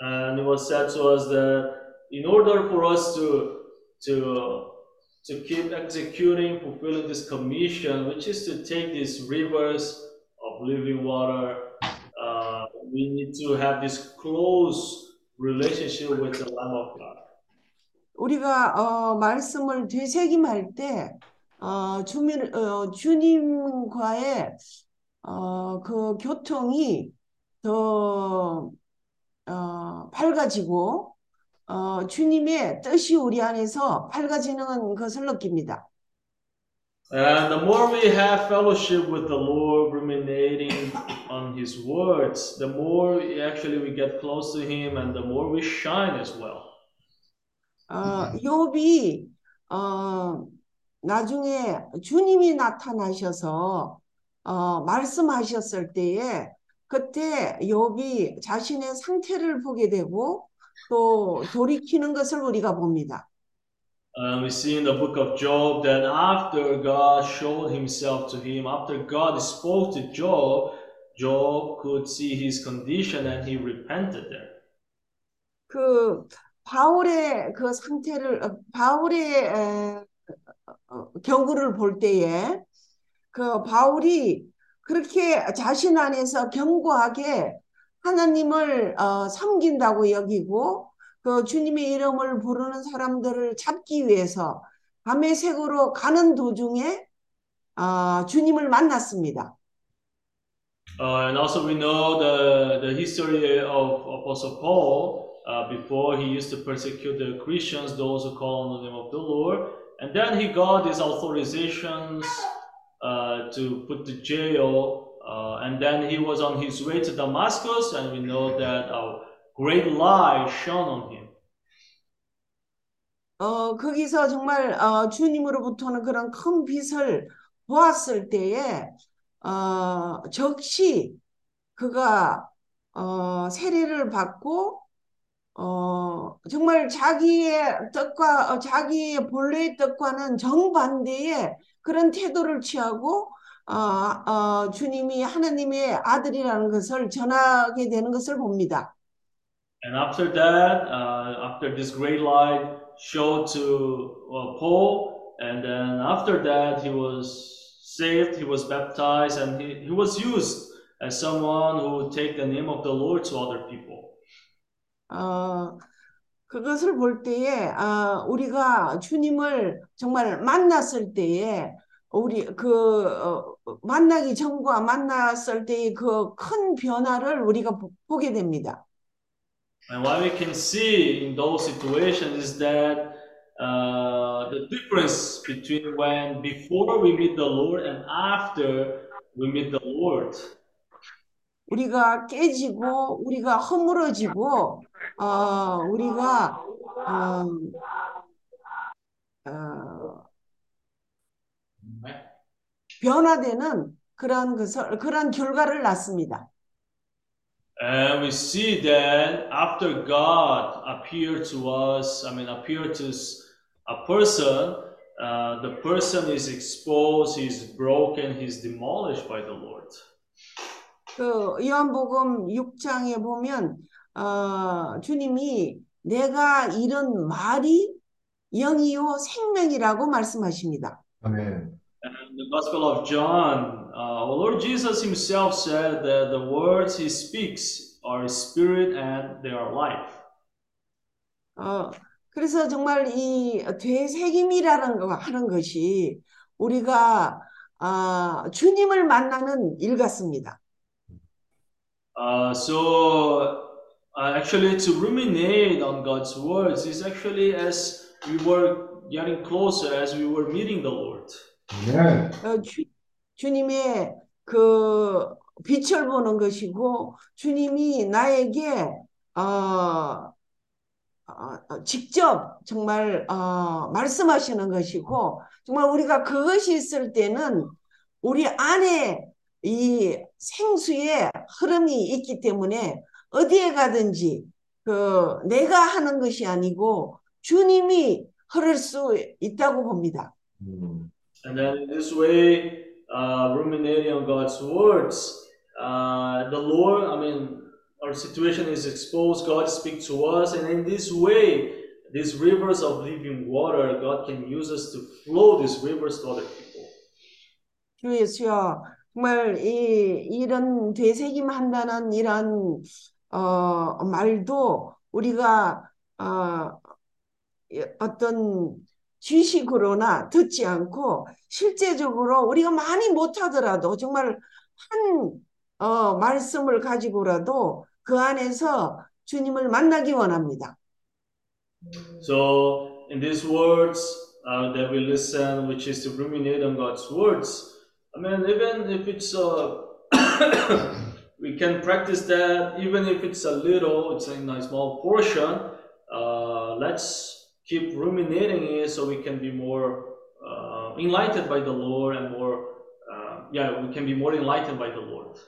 And was said us that in order for us to to to keep executing, fulfilling this commission, which is to take these rivers of living water, uh, we need to have this close relationship with the Lamb of God. 우리가 어, 말씀을 되새김할 때 어, 주민, 어, 주님과의 어, 그 교통이 더 어, 밝아지고 어, 주님의 뜻이 우리 안에서 밝아지는 것을 느낍니다. And the more we have fellowship with the Lord, ruminating on His words, the more actually we get close to Him, and the more we shine as well. 어, 욥이 어, 나중에 주님이 나타나셔서 어, 말씀하셨을 때에 그때 욥이 자신의 상태를 보게 되고 또 돌이키는 것을 우리가 봅니다. And we see in the book of Job that after God showed Himself to him, after God spoke to Job, Job could see his condition and he repented there. 그 바울의 그 상태를 어, 바울의 에, 어, 경우를 볼 때에 그 바울이 그렇게 자신 안에서 견고하게 하나님을 어, 섬긴다고 여기고 그 주님의 이름을 부르는 사람들을 잡기 위해서 밤의색으로 가는 도중에 어, 주님을 만났습니다. Uh, and also, we know the, the history of Apostle Paul. Uh, before he used to persecute the Christians, those who call on the name of the Lord. And then he got these authorizations uh, to put to jail. Uh, and then he was on his way to Damascus, and we know that a great light shone on him. 어, 거기서 정말 어, 주님으로부터는 그런 큰 빛을 보았을 때에 어, 즉시 그가 어, 세례를 받고 어, 정말 자기의 뜻과 어, 자기의 본래의 뜻과는 정반대의 그런 태도를 취하고 어, 어, 주님이 하나님의 아들이라는 것을 전하게 되는 것을 봅니다. And after that, uh, after this great light showed to uh, Paul, and then after that, he was saved, he was baptized, and he, he was used as someone who would take the name of the Lord to other people. 어, 그것을 볼 때에 아, 우리가 주님을 정말 만났을 때에 우리 그 어, 만나기 전과 만났을 때의 그 큰 변화를 우리가 보- 보게 됩니다. And what we can see in those situations is that uh, the difference between when before we meet the Lord and after we meet the Lord. 우리가 깨지고 우리가 허물어지고 어, 우리가 어, 어, 변화되는 그런 것을 그런 결과를 낳습니다. And we see that after God appeared to us, I mean, appeared to s- a person, uh, the person is exposed, he's broken, he's demolished by the Lord. 그 요한복음 6장에 보면 어, 주님이 내가 이런 말이 영이요 생명이라고 말씀하십니다. 아멘. And in the Gospel of John, uh, our Lord Jesus himself said that the words he speaks are spirit and they are life. 어, 그래서 정말 이 되새김이라는 거 하는 것이 우리가 아, 주님을 만나는 일 같습니다. Uh, so, uh, actually, to ruminate on God's words is actually as we were getting closer, as we were meeting the Lord. 아멘. 어, 주, 주님의 그 빛을 보는 것이고 주님이 나에게 어, 어, 어, 직접 정말 어, 말씀하시는 것이고 정말 우리가 그것이 있을 때는 우리 안에 이 생수의 흐름이 있기 때문에 어디에 가든지 그 내가 하는 것이 아니고 주님이 흐를 수 있다고 봅니다. 음. And then this way, uh, ruminating on God's words, uh, the Lord, I mean, our situation is exposed, God speaks to us, and in this way, these rivers of living water, God can use us to flow these rivers to other people. 주 예수여, 정말 이 이런 되새김 한다는 이런 어 말도 우리가 어 어떤 지식으로나 듣지 않고 실제적으로 우리가 많이 못하더라도 정말 한 어, 말씀을 가지고라도 그 안에서 주님을 만나기 원합니다. So, in these words uh, that we listen, which is to ruminate on God's words, I mean, even if it's uh, we can practice that, even if it's a little, it's in a small portion. Uh, let's keep ruminating it so we can be more uh, enlightened by the Lord and more, uh, yeah, we can be more enlightened by the Lord.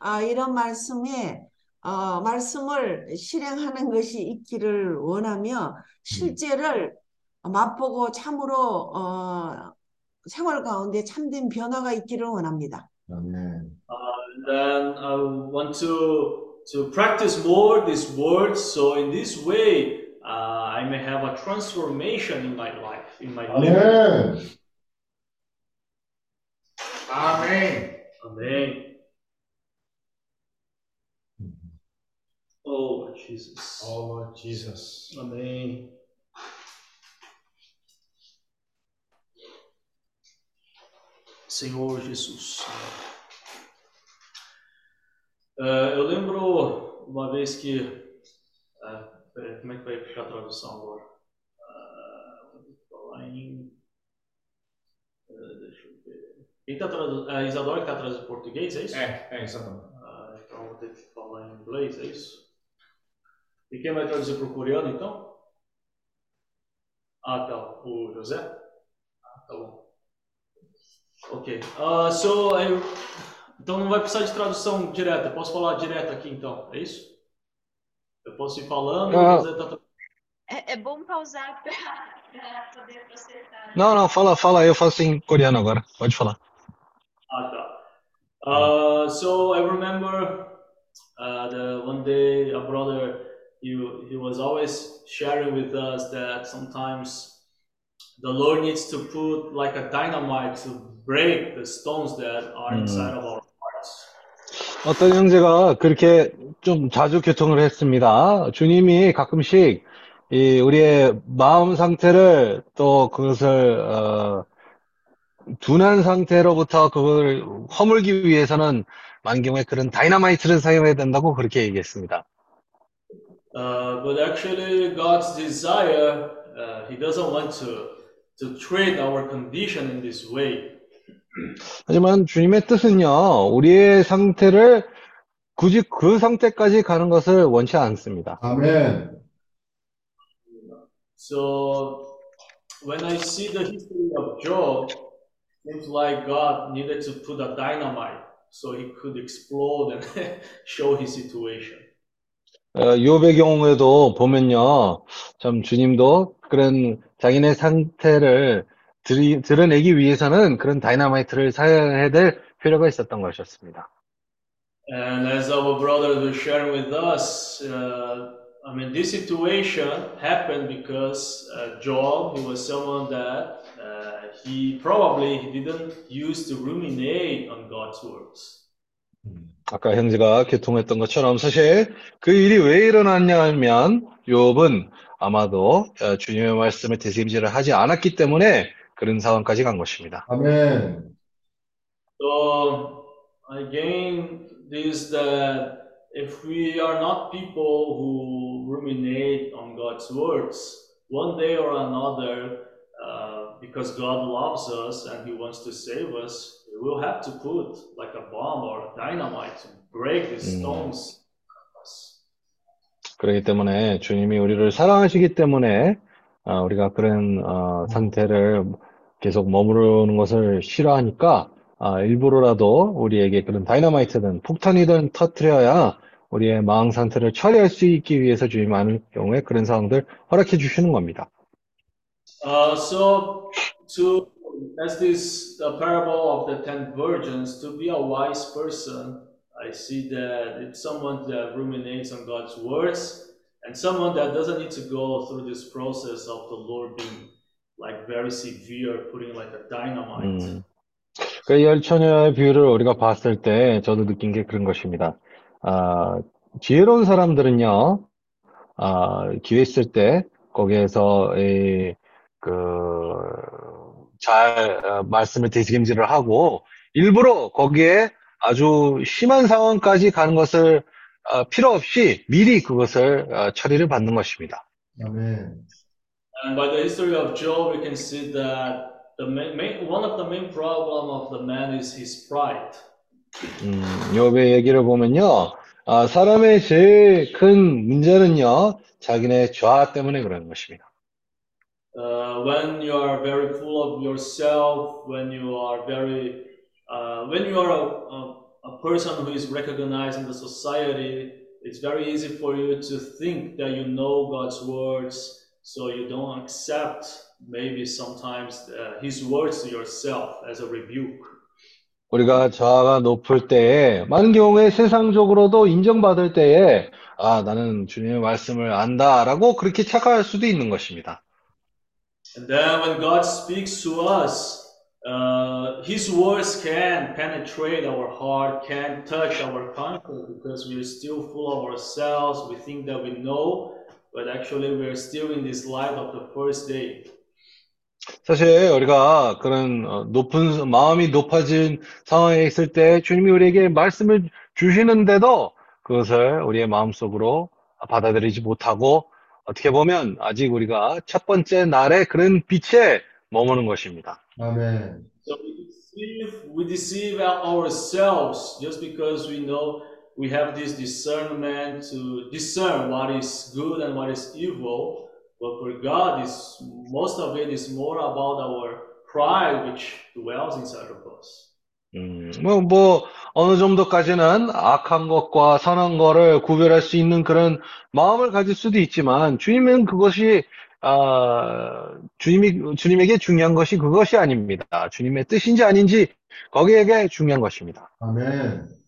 아, 이런 말씀에 어, 말씀을 실행하는 것이 있기를 원하며 실제를 맛보고 참으로 어, 생활 가운데 참된 변화가 있기를 원합니다. 아멘. And then I want to to practice more these words, so in this way uh, I may have a transformation in my life, in my Amém. Life. Amém. Amém. Oh, Jesus. Oh, Jesus. Amém. Senhor Jesus. Uh, eu lembro uma vez que uh, como é que vai ficar a tradução agora? Falar em. eh, deixa eu ver. Quem tá traduzindo? A Isadora que está traduzindo em português, é isso? É, é, exatamente. Ah, então vou ter que falar em inglês, é isso? E quem vai traduzir para o coreano então? Ah, tá. O José? Ah, tá bom. Ok. Ah, so, eu... Então não vai precisar de tradução direta. Posso falar direto aqui então, é isso? Eu posso ir falando, Ah. o José tá É, é bom pausar para poder processar. Não, não, fala, fala, eu faço em coreano agora. Pode falar. Ah, tá. Uh, so I remember uh, the one day a brother he he was always sharing with us that sometimes the Lord needs to put like a dynamite to break the stones that are inside of our hearts. 어떤 형제가 그렇게 좀 자주 교통을 했습니다. 주님이 가끔씩 이 우리의 마음 상태를 또 그것을 어, 둔한 상태로부터 그걸 허물기 위해서는 경우에 그런 다이너마이트를 사용해야 된다고 그렇게 얘기했습니다. Uh, but actually, God's desire, uh, He doesn't want to to treat our condition in this way. 하지만 주님의 뜻은요, 우리의 상태를 굳이 그 상태까지 가는 것을 원치 않습니다. 아멘. So when I see the history of Job, seems like God needed to put a dynamite so he could explode and show his situation. 어, 욥의 경우에도 보면요, 참 주님도 그런 자기네 상태를 드리, 드러내기 위해서는 그런 다이너마이트를 사용해야 될 필요가 있었던 것이었습니다. And as our brother was sharing with us, uh, I mean, this situation happened because uh, Job, he was someone that uh, he probably didn't used to ruminate on God's words. 아까 형제가 교통했던 것처럼 사실 그 일이 왜 일어났냐 하면 욥은 아마도 어, 주님의 말씀에 되새김질을 하지 않았기 때문에 그런 상황까지 간 것입니다. 아멘. So again, this that if we are not people who ruminate on God's words, one day or another, uh, because God loves us and He wants to save us, we will have to put like a bomb or dynamite to break these Mm. stones. 그렇기 때문에 주님이 우리를 사랑하시기 때문에 어, 우리가 그런 어, 상태를 계속 머무르는 것을 싫어하니까 아, 일부러라도 우리에게 그런 다이너마이트든 폭탄이든 터트려야 우리의 마음 상태를 처리할 수 있기 위해서 주님 많은 경우에 그런 상황들 허락해 주시는 겁니다. Uh, so to as this the parable of the ten virgins, to be a wise person, I see that it's someone that ruminates on God's words and someone that doesn't need to go through this process of the Lord being like very severe, putting like a dynamite. 음. 그 열처녀의 비유를 우리가 봤을 때 저도 느낀 게 그런 것입니다. 아, 지혜로운 사람들은요, 아, 기회 있을 때 거기에서 이, 그, 잘 어, 말씀을 되새김질을 하고 일부러 거기에 아주 심한 상황까지 가는 것을 어, 필요 없이 미리 그것을 어, 처리를 받는 것입니다. 아멘. And by the history of Job, we can see that the main, main, one of the main problem of the man is his pride. 음, 욥의 얘기를 보면요, 아, 사람의 제일 큰 문제는요, 자기네 좌 때문에 그러는 것입니다. Uh, when you are very full of yourself, when you are very, uh, when you are a, a, a person who is recognized in the society, it's very easy for you to think that you know God's words, so you don't accept maybe sometimes uh, His words to yourself as a rebuke. 우리가 자아가 높을 때에, 많은 경우에 세상적으로도 인정받을 때에, 아, 나는 주님의 말씀을 안다라고 그렇게 착각할 수도 있는 것입니다. And then when God speaks to us, uh, His words can penetrate our heart, can touch our conscience because we're still full of ourselves. We think that we know, but actually we're still in this light of the first day. 사실 우리가 그런 어, 높은 마음이 높아진 상황에 있을 때 주님이 우리에게 말씀을 주시는데도 그것을 우리의 마음속으로 받아들이지 못하고 어떻게 보면 아직 우리가 첫 번째 날의 그런 빛에 머무는 것입니다. 아멘. So we deceive, we deceive ourselves just because we know we have this discernment to discern what is good and what is evil. But for God, is most of it is more about our pride, which dwells inside of us. 음, 뭐, 뭐, 어느 정도까지는 악한 것과 선한 거를 구별할 수 있는 그런 마음을 가질 수도 있지만, 주님은 그것이, 아, 주님이, 주님에게 중요한 것이 그것이 아닙니다. 주님의 뜻인지 아닌지, 거기에게 중요한 것입니다. 아멘.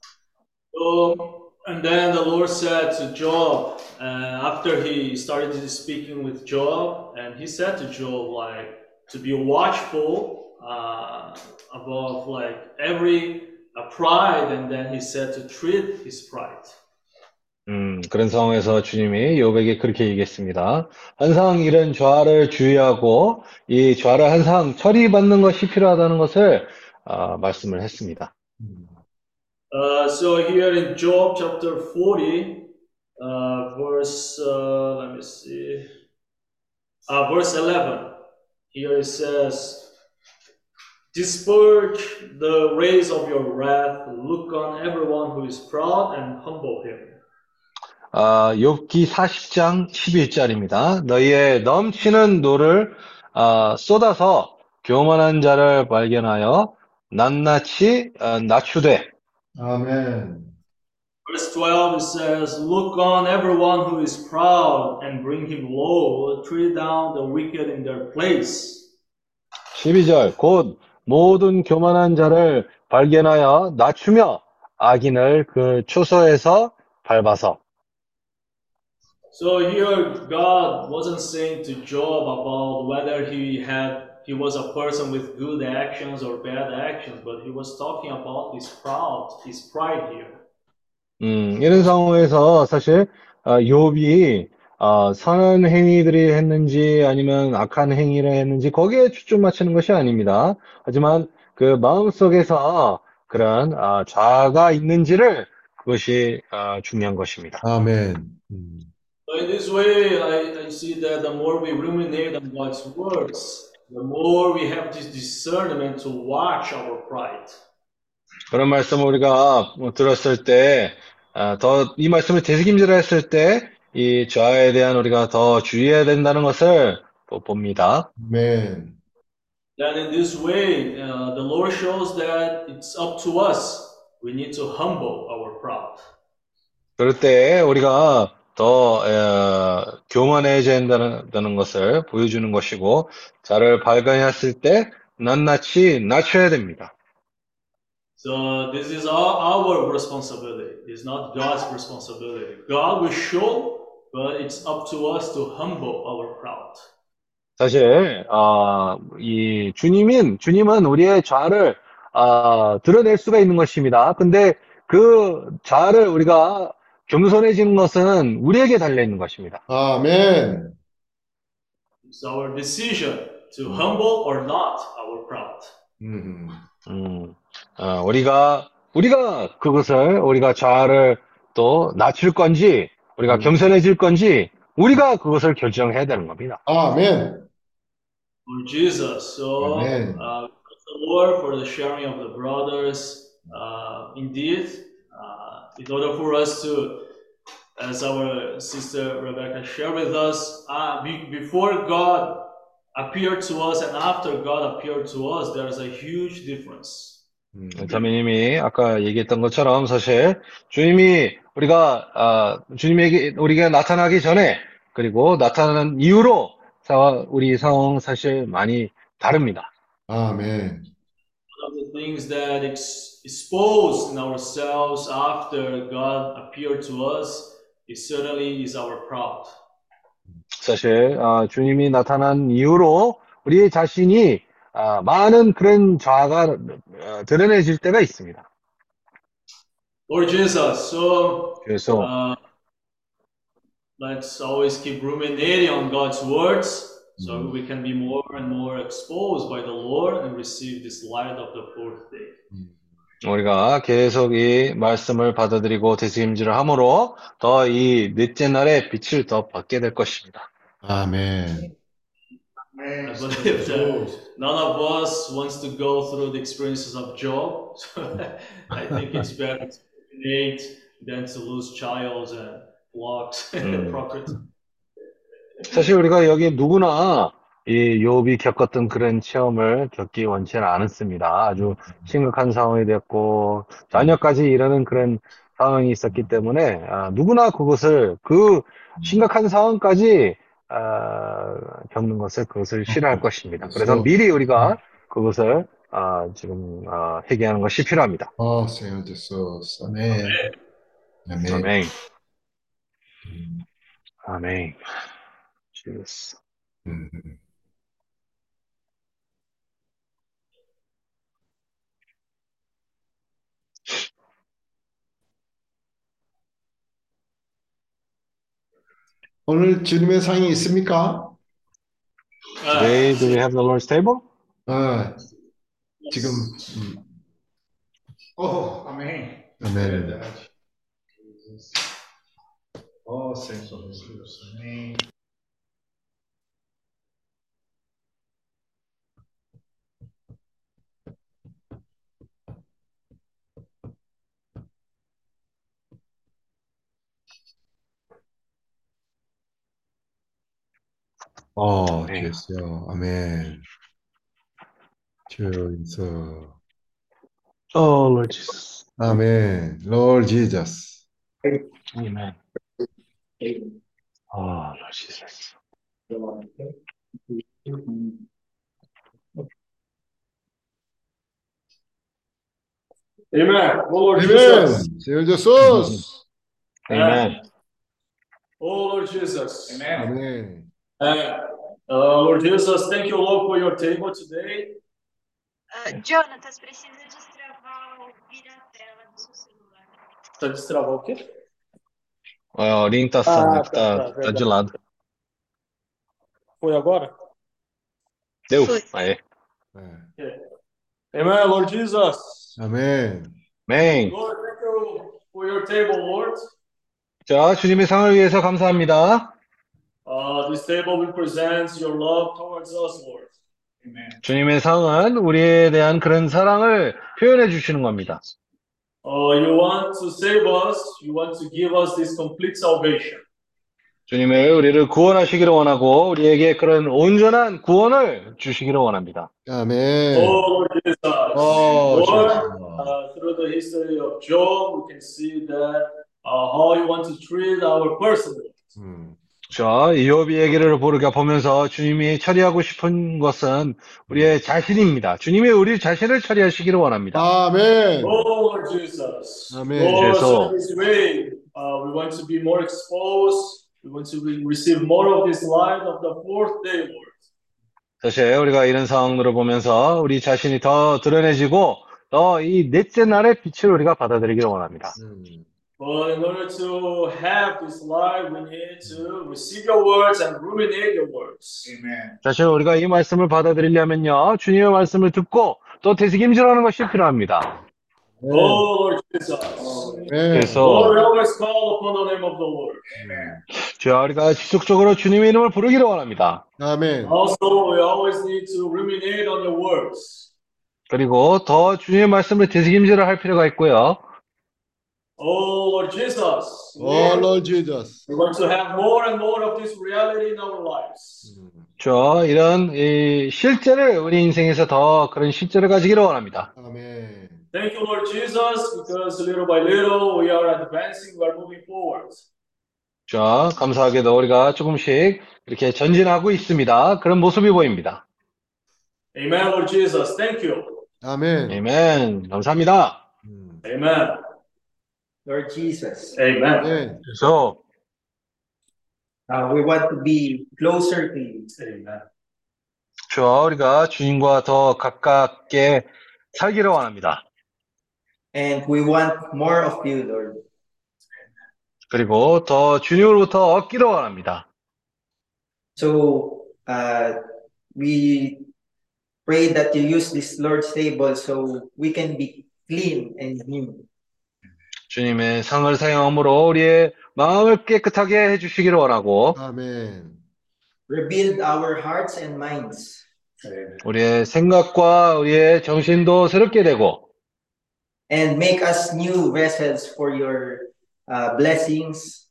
So, and then the Lord said to Job, uh, after he started speaking with Job, and he said to Job, like, to be watchful uh, above like every uh, pride, and then he said to treat his pride. 음, 그런 상황에서 주님이 욥에게 그렇게 얘기했습니다. 항상 이런 죄를 주의하고 이 죄를 항상 처리받는 것이 필요하다는 것을 아, 말씀을 했습니다. Uh, so here in Job chapter 40, uh, verse, uh, let me see, uh, verse 11, here it says, Disperse the rays of your wrath, look on everyone who is proud and humble him. 아, 욥기 40장 11절입니다. 너희의 넘치는 노를 아, 쏟아서 교만한 자를 발견하여 낱낱이 아, 낮추되 아멘. Verse 12 it says, Look on everyone who is proud and bring him low, treat down the wicked in their place. 12절 곧 모든 교만한 자를 발견하여 낮추며 악인을 그 초소에서 밟아서 So here God wasn't saying to Job about whether he had he was a person with good actions or bad actions, but he was talking about his proud, his pride here. 음, 이런 상황에서 사실 어, 욥이 어, 선한 행위들이 했는지 아니면 악한 행위를 했는지 거기에 초점 맞추는 것이 아닙니다. 하지만 그 마음속에서 그런 어, 자아가 있는지를 그것이 어, 중요한 것입니다. 아멘. 음. So in this way, I, I see that the more we ruminate on God's words, the more we have this discernment to watch our pride. 그런 말씀을 우리가 뭐 들었을 때, 아, 더이 말씀을 되새김질을 했을 때, 이 좌에 대한 우리가 더 주의해야 된다는 것을 또 봅니다. 아멘. Then in this way, uh, the Lord shows that it's up to us. We need to humble our pride. 그럴 때 우리가 더 어, 교만해져야 된다는 것을 보여주는 것이고 자를 발견했을 때 낱낱이 낮춰야 됩니다. So this is our, responsibility. It's not God's responsibility. God will show, but it's up to us to humble our pride. 사실 어, 이 주님인 주님은 우리의 죄를 어, 드러낼 수가 있는 것입니다. 근데 그 죄를 우리가 겸손해지는 것은 우리에게 달려 있는 것입니다. 아멘. It's our decision to humble or not our pride. 음. 음, 어, 우리가 우리가 그것을 우리가 죄를 또 낮출 건지 우리가 음. 겸손해질 건지 우리가 그것을 결정해야 되는 겁니다. 아멘. Lord Jesus, so Amen. uh, the Lord for the sharing of the brothers. Uh, indeed, uh, in order for us to, as our sister Rebecca shared with us, uh, be, before God appeared to us and after God appeared to us, there is a huge difference. 음. 자매님이 아까 얘기했던 것처럼 사실 주님이 우리가 아, 주님에게 우리가 나타나기 전에 그리고 나타나는 이후로 사- 우리 상황 사실 많이 다릅니다. 아멘. One of the things that ex- exposed in ourselves after God appeared to us is certainly is our pride. 사실 아, 주님이 나타난 이후로 우리 자신이 아, 많은 그런 자아가 어, 드러내질 때가 있습니다. Lord Jesus, so 그래서 uh, let's always keep ruminating on God's words so we can be more and more exposed by the Lord and receive this light of the fourth day. 우리가 계속 이 말씀을 받아들이고 되새김질을 함으로 더 이 넷째 날의 빛을 더 받게 될 것입니다. 아멘. I believe that none of us wants to go through the experiences of Job. So I think it's better to ruminate than to lose childs and flocks and Mm. property. 사실 우리가 여기 누구나 이 욥이 겪었던 그런 체험을 겪기 원치는 않았습니다. 아주 심각한 상황이 됐고 자녀까지 이르는 그런 상황이 있었기 때문에 아, 누구나 그것을 그 심각한 상황까지 아, 겪는 것을 그것을 싫어할 것입니다. 그래서 미리 우리가 그것을 아, 지금 아, 회개하는 것이 필요합니다. 아, Senhor Jesus. 아멘. 아멘. 아멘. 아멘. 주스. 음. 오늘 주님의 상이 있습니까? Today, do we have the Lord's table? 아, 지금 음, Oh, amém. 아멘. Verdade. Oh, Senhor Jesus. Amém. 어, 네. 주여. 아멘. 주여 인서. Oh, Lord Jesus. 아멘. Lord Jesus. Amen. Oh, Lord Jesus. Amen. Oh Lord 아멘. Jesus. Senhor Jesus. Amen. Oh Lord Jesus. 아멘. Uh, uh, Lord Jesus, thank you, Lord, for your table today. Ah, Jonatas, precisa destravar o vira-tela do seu celular. Precisa destravar o quê? A orientação Ah, aqui tá, tá, tá, tá de lado. Foi agora? Deu? Foi. Aí. Amen, Lord Jesus. 아멘. Amen. Lord, thank you for your table, Lord. 자, 주님의 상을 위해서 감사합니다. Uh, this table represents your love towards us, Lord. Amen. 주님의 상은 우리에 대한 그런 사랑을 표현해 주시는 겁니다. Uh, you want to save us. You want to give us this complete salvation. 주님을 우리를 구원하시기를 원하고 우리에게 그런 온전한 구원을 주시기를 원합니다. 아멘. Oh, Lord Jesus. Oh, Lord, Jesus. uh, through the history of Job, we can see that uh, how you want to treat our person. 음. 자, 이욥 얘기를 우리가 보면서 주님이 처리하고 싶은 것은 우리의 자신입니다. 주님이 우리 자신을 처리하시기를 원합니다. 아멘. Oh, Lord Jesus. Amen. Lord, so this way, uh, we want to be more exposed. We want to re- receive more of this light of the fourth day, Lord. 사실 우리가 이런 상황들을 보면서 우리 자신이 더 드러내지고 더 이 넷째 날의 빛을 우리가 받아들이기를 원합니다. 음. But in order to have this light, we need to receive your words and ruminate your words. Amen. 사실 우리가 이 말씀을 받아들이려면요, 주님의 말씀을 듣고 또 되새김질하는 것이 필요합니다. Oh, Lord Jesus. 그래서 Lord, we always call upon the name of the Lord. Amen. 주여 우리가 지속적으로 주님의 이름을 부르기를 원합니다. 아멘. Also, we always need to ruminate on your words. 그리고 더 주님의 말씀을 되새김질을 할 필요가 있고요. Oh, Lord Jesus. 오, Lord, Jesus. we want to have more and more of this reality in our lives. 음. 저 이런 이 실제를 우리 인생에서 더 그런 실제를 가지기를 원합니다. 아멘. Thank you, Lord Jesus, because little by little we are advancing, we are moving forward. 자, 감사하게도 우리가 조금씩 이렇게 전진하고 있습니다. 그런 모습이 보입니다. Amen, Lord Jesus. Thank you. 아멘. 아멘. 감사합니다. 음. Amen. Lord Jesus, Amen. 아멘. 그래서 uh, we want to be closer to you. Amen. 저 우리가 주님과 더 가깝게 살기를 원합니다. And we want more of you, Lord. 그리고 더 주님으로부터 얻기를 원합니다. So uh, we pray that you use this Lord's table so we can be clean and new. 주님의 상을 사용함으로 우리의 마음을 깨끗하게 해 주시기를 원하고 아멘. Rebuild our hearts and minds. 우리의 생각과 우리의 정신도 새롭게 되고 And make us new vessels for your uh, blessings.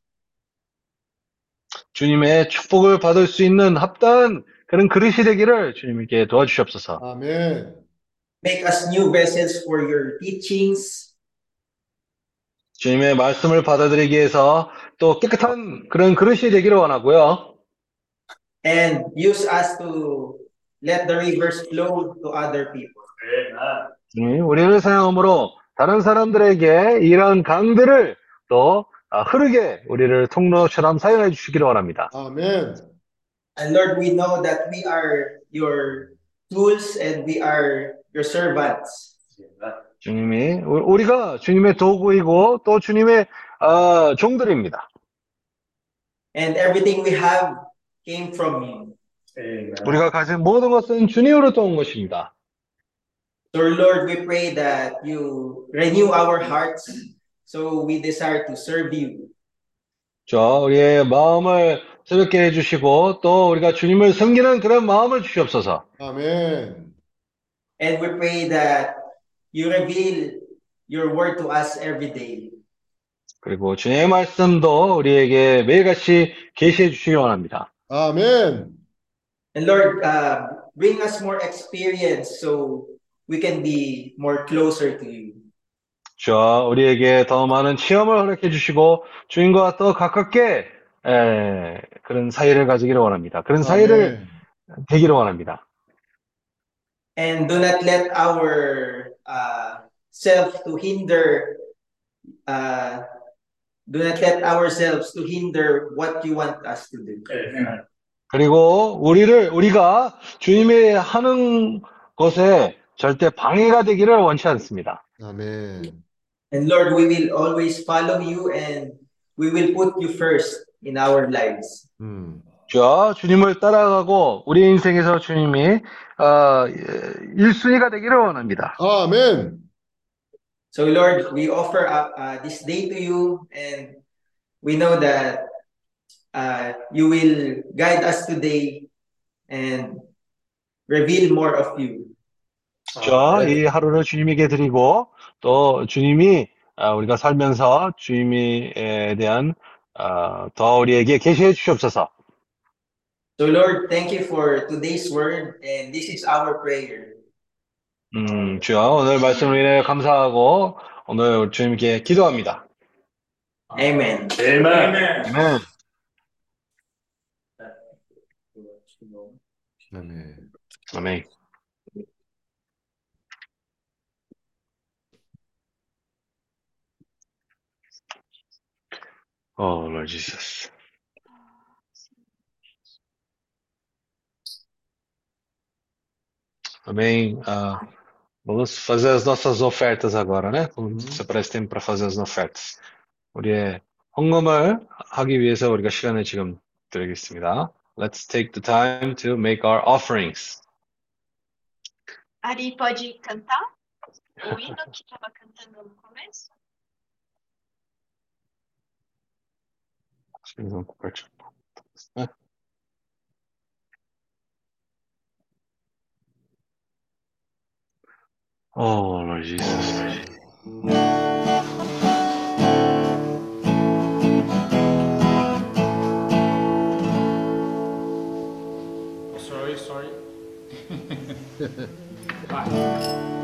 주님의 축복을 받을 수 있는 합당한 그런 그릇이 되기를 주님께 도와주시옵소서. 아멘. Make us new vessels for your teachings. 주님의 말씀을 받아들이기 위해서 또 깨끗한 그런 그릇이 되기를 원하고요. And use us to let the rivers flow to other people. Amen. 주님, 우리를 사용함으로 다른 사람들에게 이런 강들을 또 아, 흐르게 우리를 통로처럼 사용해 주시기를 원합니다. 아멘. And Lord, we know that we are your tools and we are your servants. 주님이 우- 우리가 주님의 도구이고 또 주님의 아, 종들입니다. And everything we have came from you. Amen. 우리가 가진 모든 것은 주님으로부터 온 것입니다. So Lord, we pray that you renew our hearts so we desire to serve you. 저 우리의 마음을 새롭게 해주시고 또 우리가 주님을 섬기는 그런 마음을 주시옵소서. 아멘. And we pray that you reveal your word to us every day. 그리고 주님의 말씀도 우리에게 매일같이 계시해 주시기 원합니다. 아멘. And Lord, uh, bring us more experience so we can be more closer to you. 저 우리에게 더 많은 체험을 허락해 주시고 주님과 더 가깝게 에, 그런 사이를 가지기를 원합니다. 그런 사이를. 되기를 원합니다. And do not let our uh, self to hinder, uh, do not let ourselves to hinder what you want us to do. Amen. 그리고 우리를 우리가 주님이 하는 것에 절대 방해가 되기를 원치 않습니다. 아멘. And Lord, we will always follow you and we will put you first in our lives. 음. 저 주님을 따라가고 우리 인생에서 주님이 어, 1순위가 되기를 원합니다. 아멘. So, Lord, we offer uh, uh, this day to you, and we know that uh, you will guide us today and reveal more of you. 저이 하루를 주님에게 드리고 또 주님이 아, 우리가 살면서 주님에 대한 어, 더 우리에게 계시해 주시옵소서. So, Lord, thank you for today's word, and this is our prayer. 음, 주여, 오늘 말씀을 인해 감사하고, 오늘 주님께 기도합니다. Amen. Amen. 아멘. 아멘. 아멘. Oh, Lord Jesus. Amém. Ah, vamos fazer as nossas ofertas agora, né? Vamos separar esse tempo para fazer as ofertas. 우리의 헌금을 하기 위해서 우리가 시간을 지금 드리겠습니다. Let's take the time to make our offerings. Ari pode cantar o hino que estava cantando no começo? Acho que eles vão compartilhar. Oh, Lord Jesus. Oh, sorry, sorry. Leva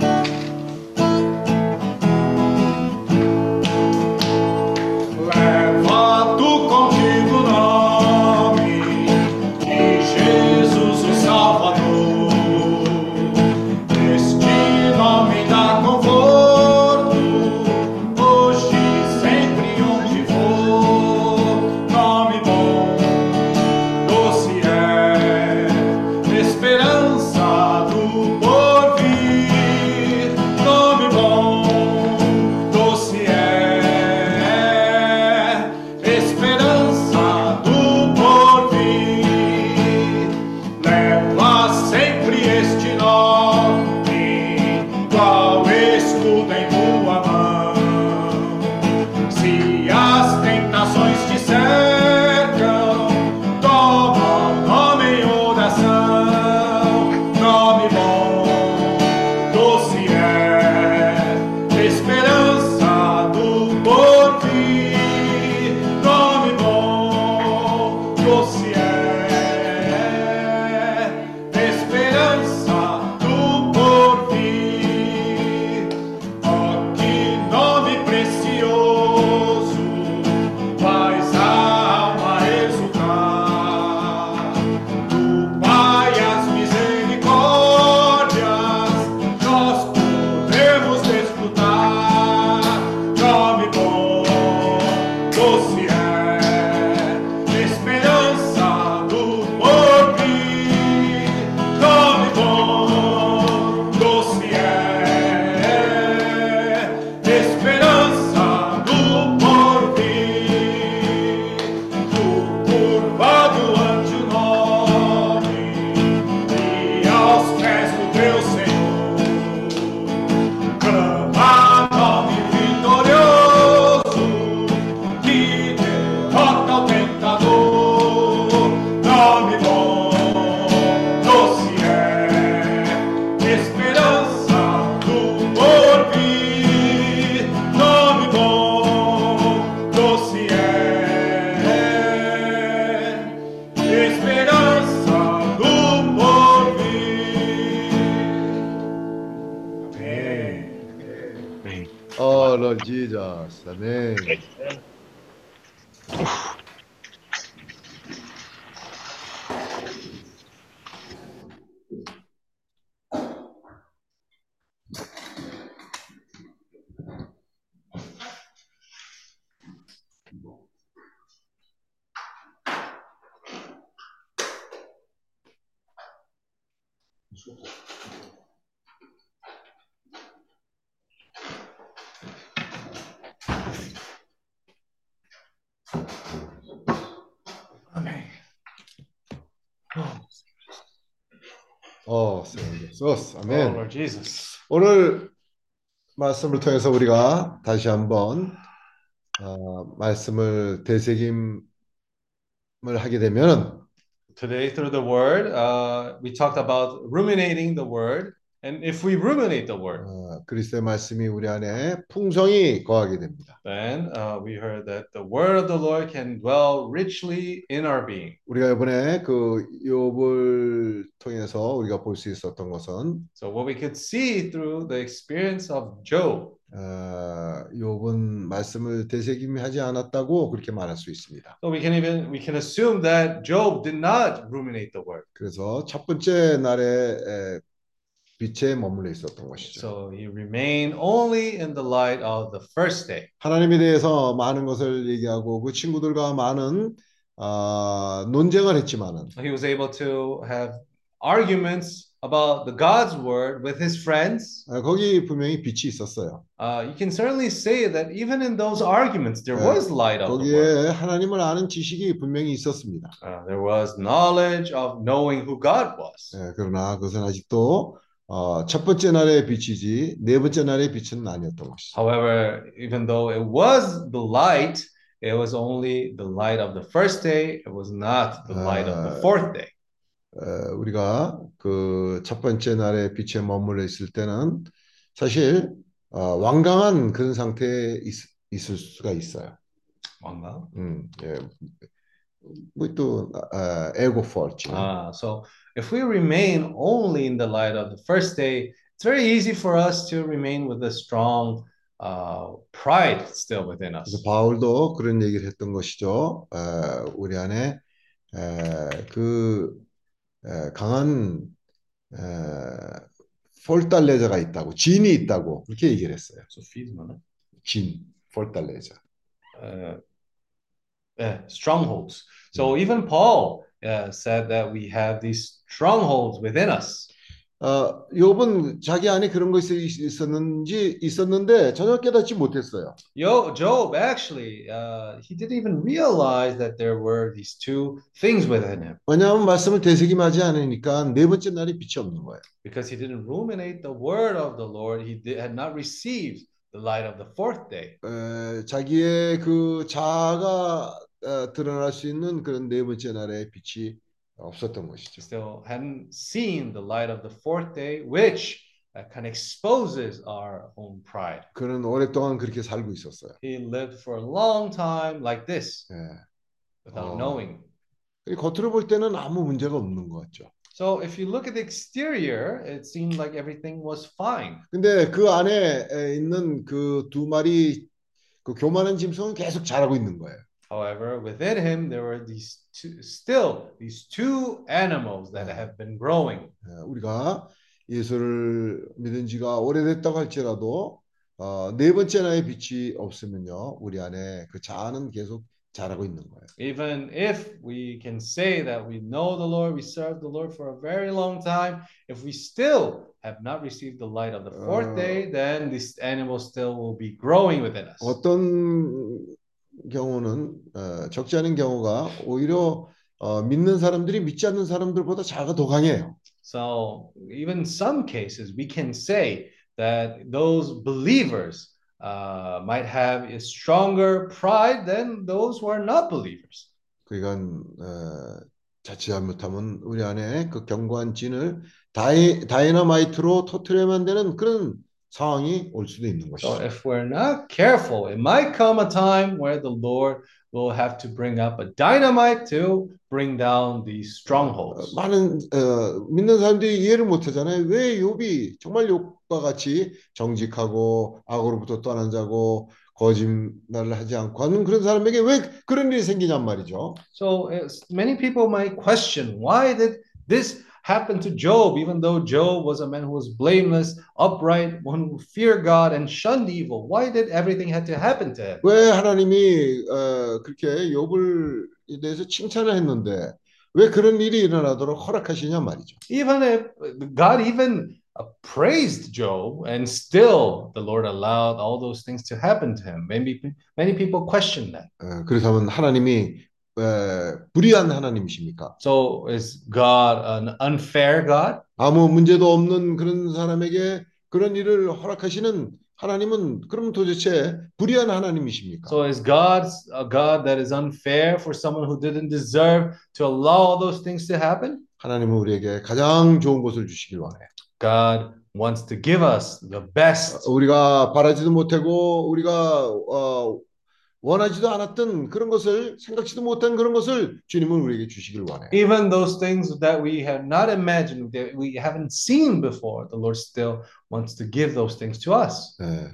말씀을 통해서 우리가 다시 한번 어, 말씀을 되새김을 하게 되면 Today, through the word, uh, we talked about ruminating the word. And if we ruminate the word, 어, 아, 그리스도의 말씀이 우리 안에 풍성히 거하게 됩니다. then uh, we heard that the word of the Lord can dwell richly in our being. 우리가 이번에 그 욥을 통해서 우리가 볼 수 있었던 것은 So what we could see through the experience of Job, 어, 욥은 말씀을 되새김하지 않았다고 그렇게 말할 수 있습니다. so we can even we can assume that Job did not ruminate the word. 그래서 첫 번째 날에 에, 빛에 머물러 있었던 것이죠. So he remained only in the light of the first day. 하나님에 대해서 많은 것을 얘기하고 그 친구들과 많은 아, 논쟁을 했지만은 He was able to have arguments about the God's word with his friends. 아, 거기 분명히 빛이 있었어요. Uh, you can certainly say that even in those arguments, there 예, was light of the word. 거기에 하나님을 아는 지식이 분명히 있었습니다. Uh, there was knowledge of knowing who God was. 예, 그러나 그것은 아직도 어, 첫 번째 날의 빛이지 네 번째 날의 빛은 아니었던 것이죠. However, even though it was the light, it was only the light of the first day. It was not the light of the Uh, fourth day. 어, 우리가 그 첫 번째 날의 빛에 머물러 있을 때는 사실 어, 완강한 그런 상태에 있, 있을 수가 있어요. 뭔가? 음, 예. muito uh, ego forte. né? Ah, so if we remain only in the light of the first day, it's very easy for us to remain with a strong uh, pride still within us. 그래서 바울도 그런 얘기를 했던 것이죠. 어, 우리 안에 에, 그 에, 강한 에, 폴달레자가 있다고, 진이 있다고 그렇게 얘기를 했어요. So feed man. 진, 폴달레자. uh, yeah, strongholds. So even Paul uh, said that we have these strongholds within us. 어, 욥은 자기 안에 그런 것이 있- 있었는지 있었는데 전혀 깨닫지 못했어요. Yo, Job actually, uh, he didn't even realize that there were these two things within him 왜냐하면 말씀을 되새김하지 않으니까 네 번째 날이 빛이 없는 거예요. because he didn't ruminate the word of the Lord. He did, had not received the light of the fourth day. 에, 자기의 그 자아가 어, 드러날 수 있는 그런 네 번째 날의 빛이 없었던 것이죠. still hadn't seen the light of the fourth day, which uh, kind of exposes our own pride. 그는 오랫동안 그렇게 살고 있었어요. He lived for a long time like this 예. without Oh. knowing. 겉으로 볼 때는 아무 문제가 없는 것 같죠. So if you look at the exterior, it seemed like everything was fine. 근데 그 안에 에, 있는 그 두 마리 그 교만한 짐승은 계속 자라고 있는 거예요. However, within him there were these two, still these two animals that have been growing. 예, 우리가 예수를 믿은 지가 오래됐다고 할지라도 어, 네 번째 날의 빛이 없으면요, 우리 안에 그 자아는 계속 자라고 있는 거예요. Even if we can say that we know the Lord, we serve the Lord for a very long time, if we still have not received the light of the fourth Uh, day, then this animal still will be growing within us. 어떤 경우는 어, 적지 않은 경우가 오히려 어, 믿는 사람들이 믿지 않는 사람들보다 자아가 더 강해요. So even some cases, we can say that those believers uh, might have a stronger pride than those who are not believers. 그러니까 어, 자칫 잘못하면 우리 안에 그 견고한 진을 다이, 다이너마이트로 터트려야만 되는 그런 상황이 올 수도 있는 So 것이죠. if we're not careful, it might come a time where the Lord will have to bring up a dynamite to bring down these 어, strongholds. 많은 어, 믿는 사람들이 이해를 못 하잖아요. 왜 욥이 정말 욥과 같이 정직하고 악으로부터 떠난 자고 거짓말을 하지 않고 하는 그런 사람에게 왜 그런 일이 생기냔 말이죠. So many people might question why did this happen to Job, even though Job was a man who was blameless, upright, one who feared God and shunned evil. Why did everything had to happen to him? 왜 하나님이 어, 그렇게 욥을 대해서 칭찬을 했는데 왜 그런 일이 일어나도록 허락하시냐 말이죠. Even if God even uh, praised Job, and still the Lord allowed all those things to happen to him. Maybe many people question that. 어, 그렇다면 하나님이 에, 불의한 하나님이십니까? So is God an unfair God? 아무 문제도 없는 그런 사람에게 그런 일을 허락하시는 하나님은 그러면 도대체 불의한 하나님이십니까? So is God a God that is unfair for someone who didn't deserve to allow all those things to happen? 하나님은 우리에게 가장 좋은 것을 주시길 원해요. God wants to give us the best. 우리가 바라지도 못하고 우리가 어, 원하지도 않았던 그런 것을 생각지도 못한 그런 것을 주님은 우리에게 주시길 원해요. Even those things that we have not imagined, that we haven't seen before, the Lord still wants to give those things to us. 예.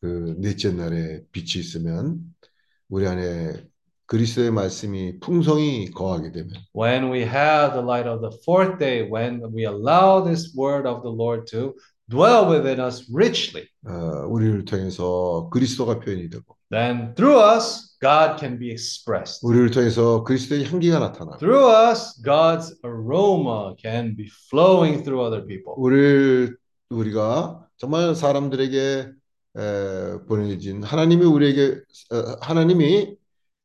그 넷째 날에 빛이 있으면 우리 안에 그리스도의 말씀이 풍성히 거하게 되면 When we have the light of the fourth day, when we allow this word of the Lord to dwell within us richly, 어, 우리를 통해서 그리스도가 표현이 되고 then through us, God can be expressed. 우리를 통해서 그리스도의 향기가 나타나고 Through us, God's aroma can be flowing through other people. 우리를 우리가 정말 사람들에게 에, 보내진 하나님이 우리에게 어, 하나님이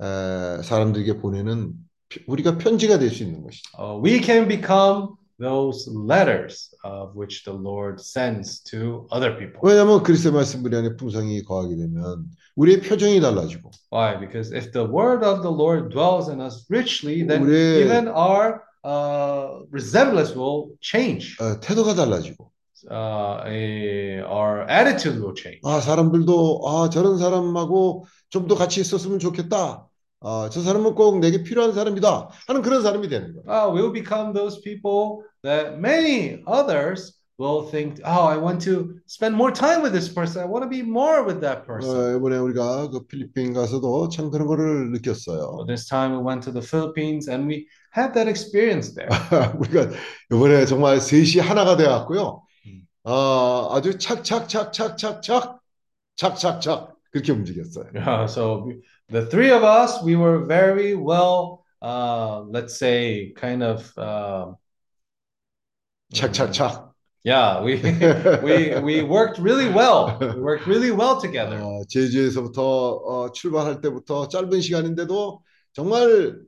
에, 사람들에게 보내는 피- 우리가 편지가 될 수 있는 것이죠. Uh, we can become those letters of which the Lord sends to other people. 왜냐하면 그리스도의 말씀 우리 안에 풍성히 거하게 되면 우리의 표정이 달라지고 Why? Because if the word of the Lord dwells in us richly, then 우리의- even our uh, resemblance will change. 어, 태도가 달라지고 Uh, a, our attitude will change. 아 사람들도 아 저런 사람하고 좀 더 같이 있었으면 좋겠다. 아, 저 사람은 꼭 내게 필요한 사람이다 하는 그런 사람이 되는 거예요. Uh, we'll become those people that many others will think, oh, I want to spend more time with this person. I want to be more with that person. 어, 이번에 우리가 그 필리핀 가서도 참 그런 거를 So 느꼈어요. this time we went to the Philippines and we had that experience there. 우리가 이번에 정말 셋이 하나가 돼갖고요. 음. 아, 아주 착착착착착착 착착착 그렇게 움직였어요. Uh, so we- the three of us, we were very well, uh, let's say, kind of, uh, 착착착. yeah, we we we worked really well. We worked really well together. 어, 제주에서부터 어, 출발할 때부터 짧은 시간인데도 정말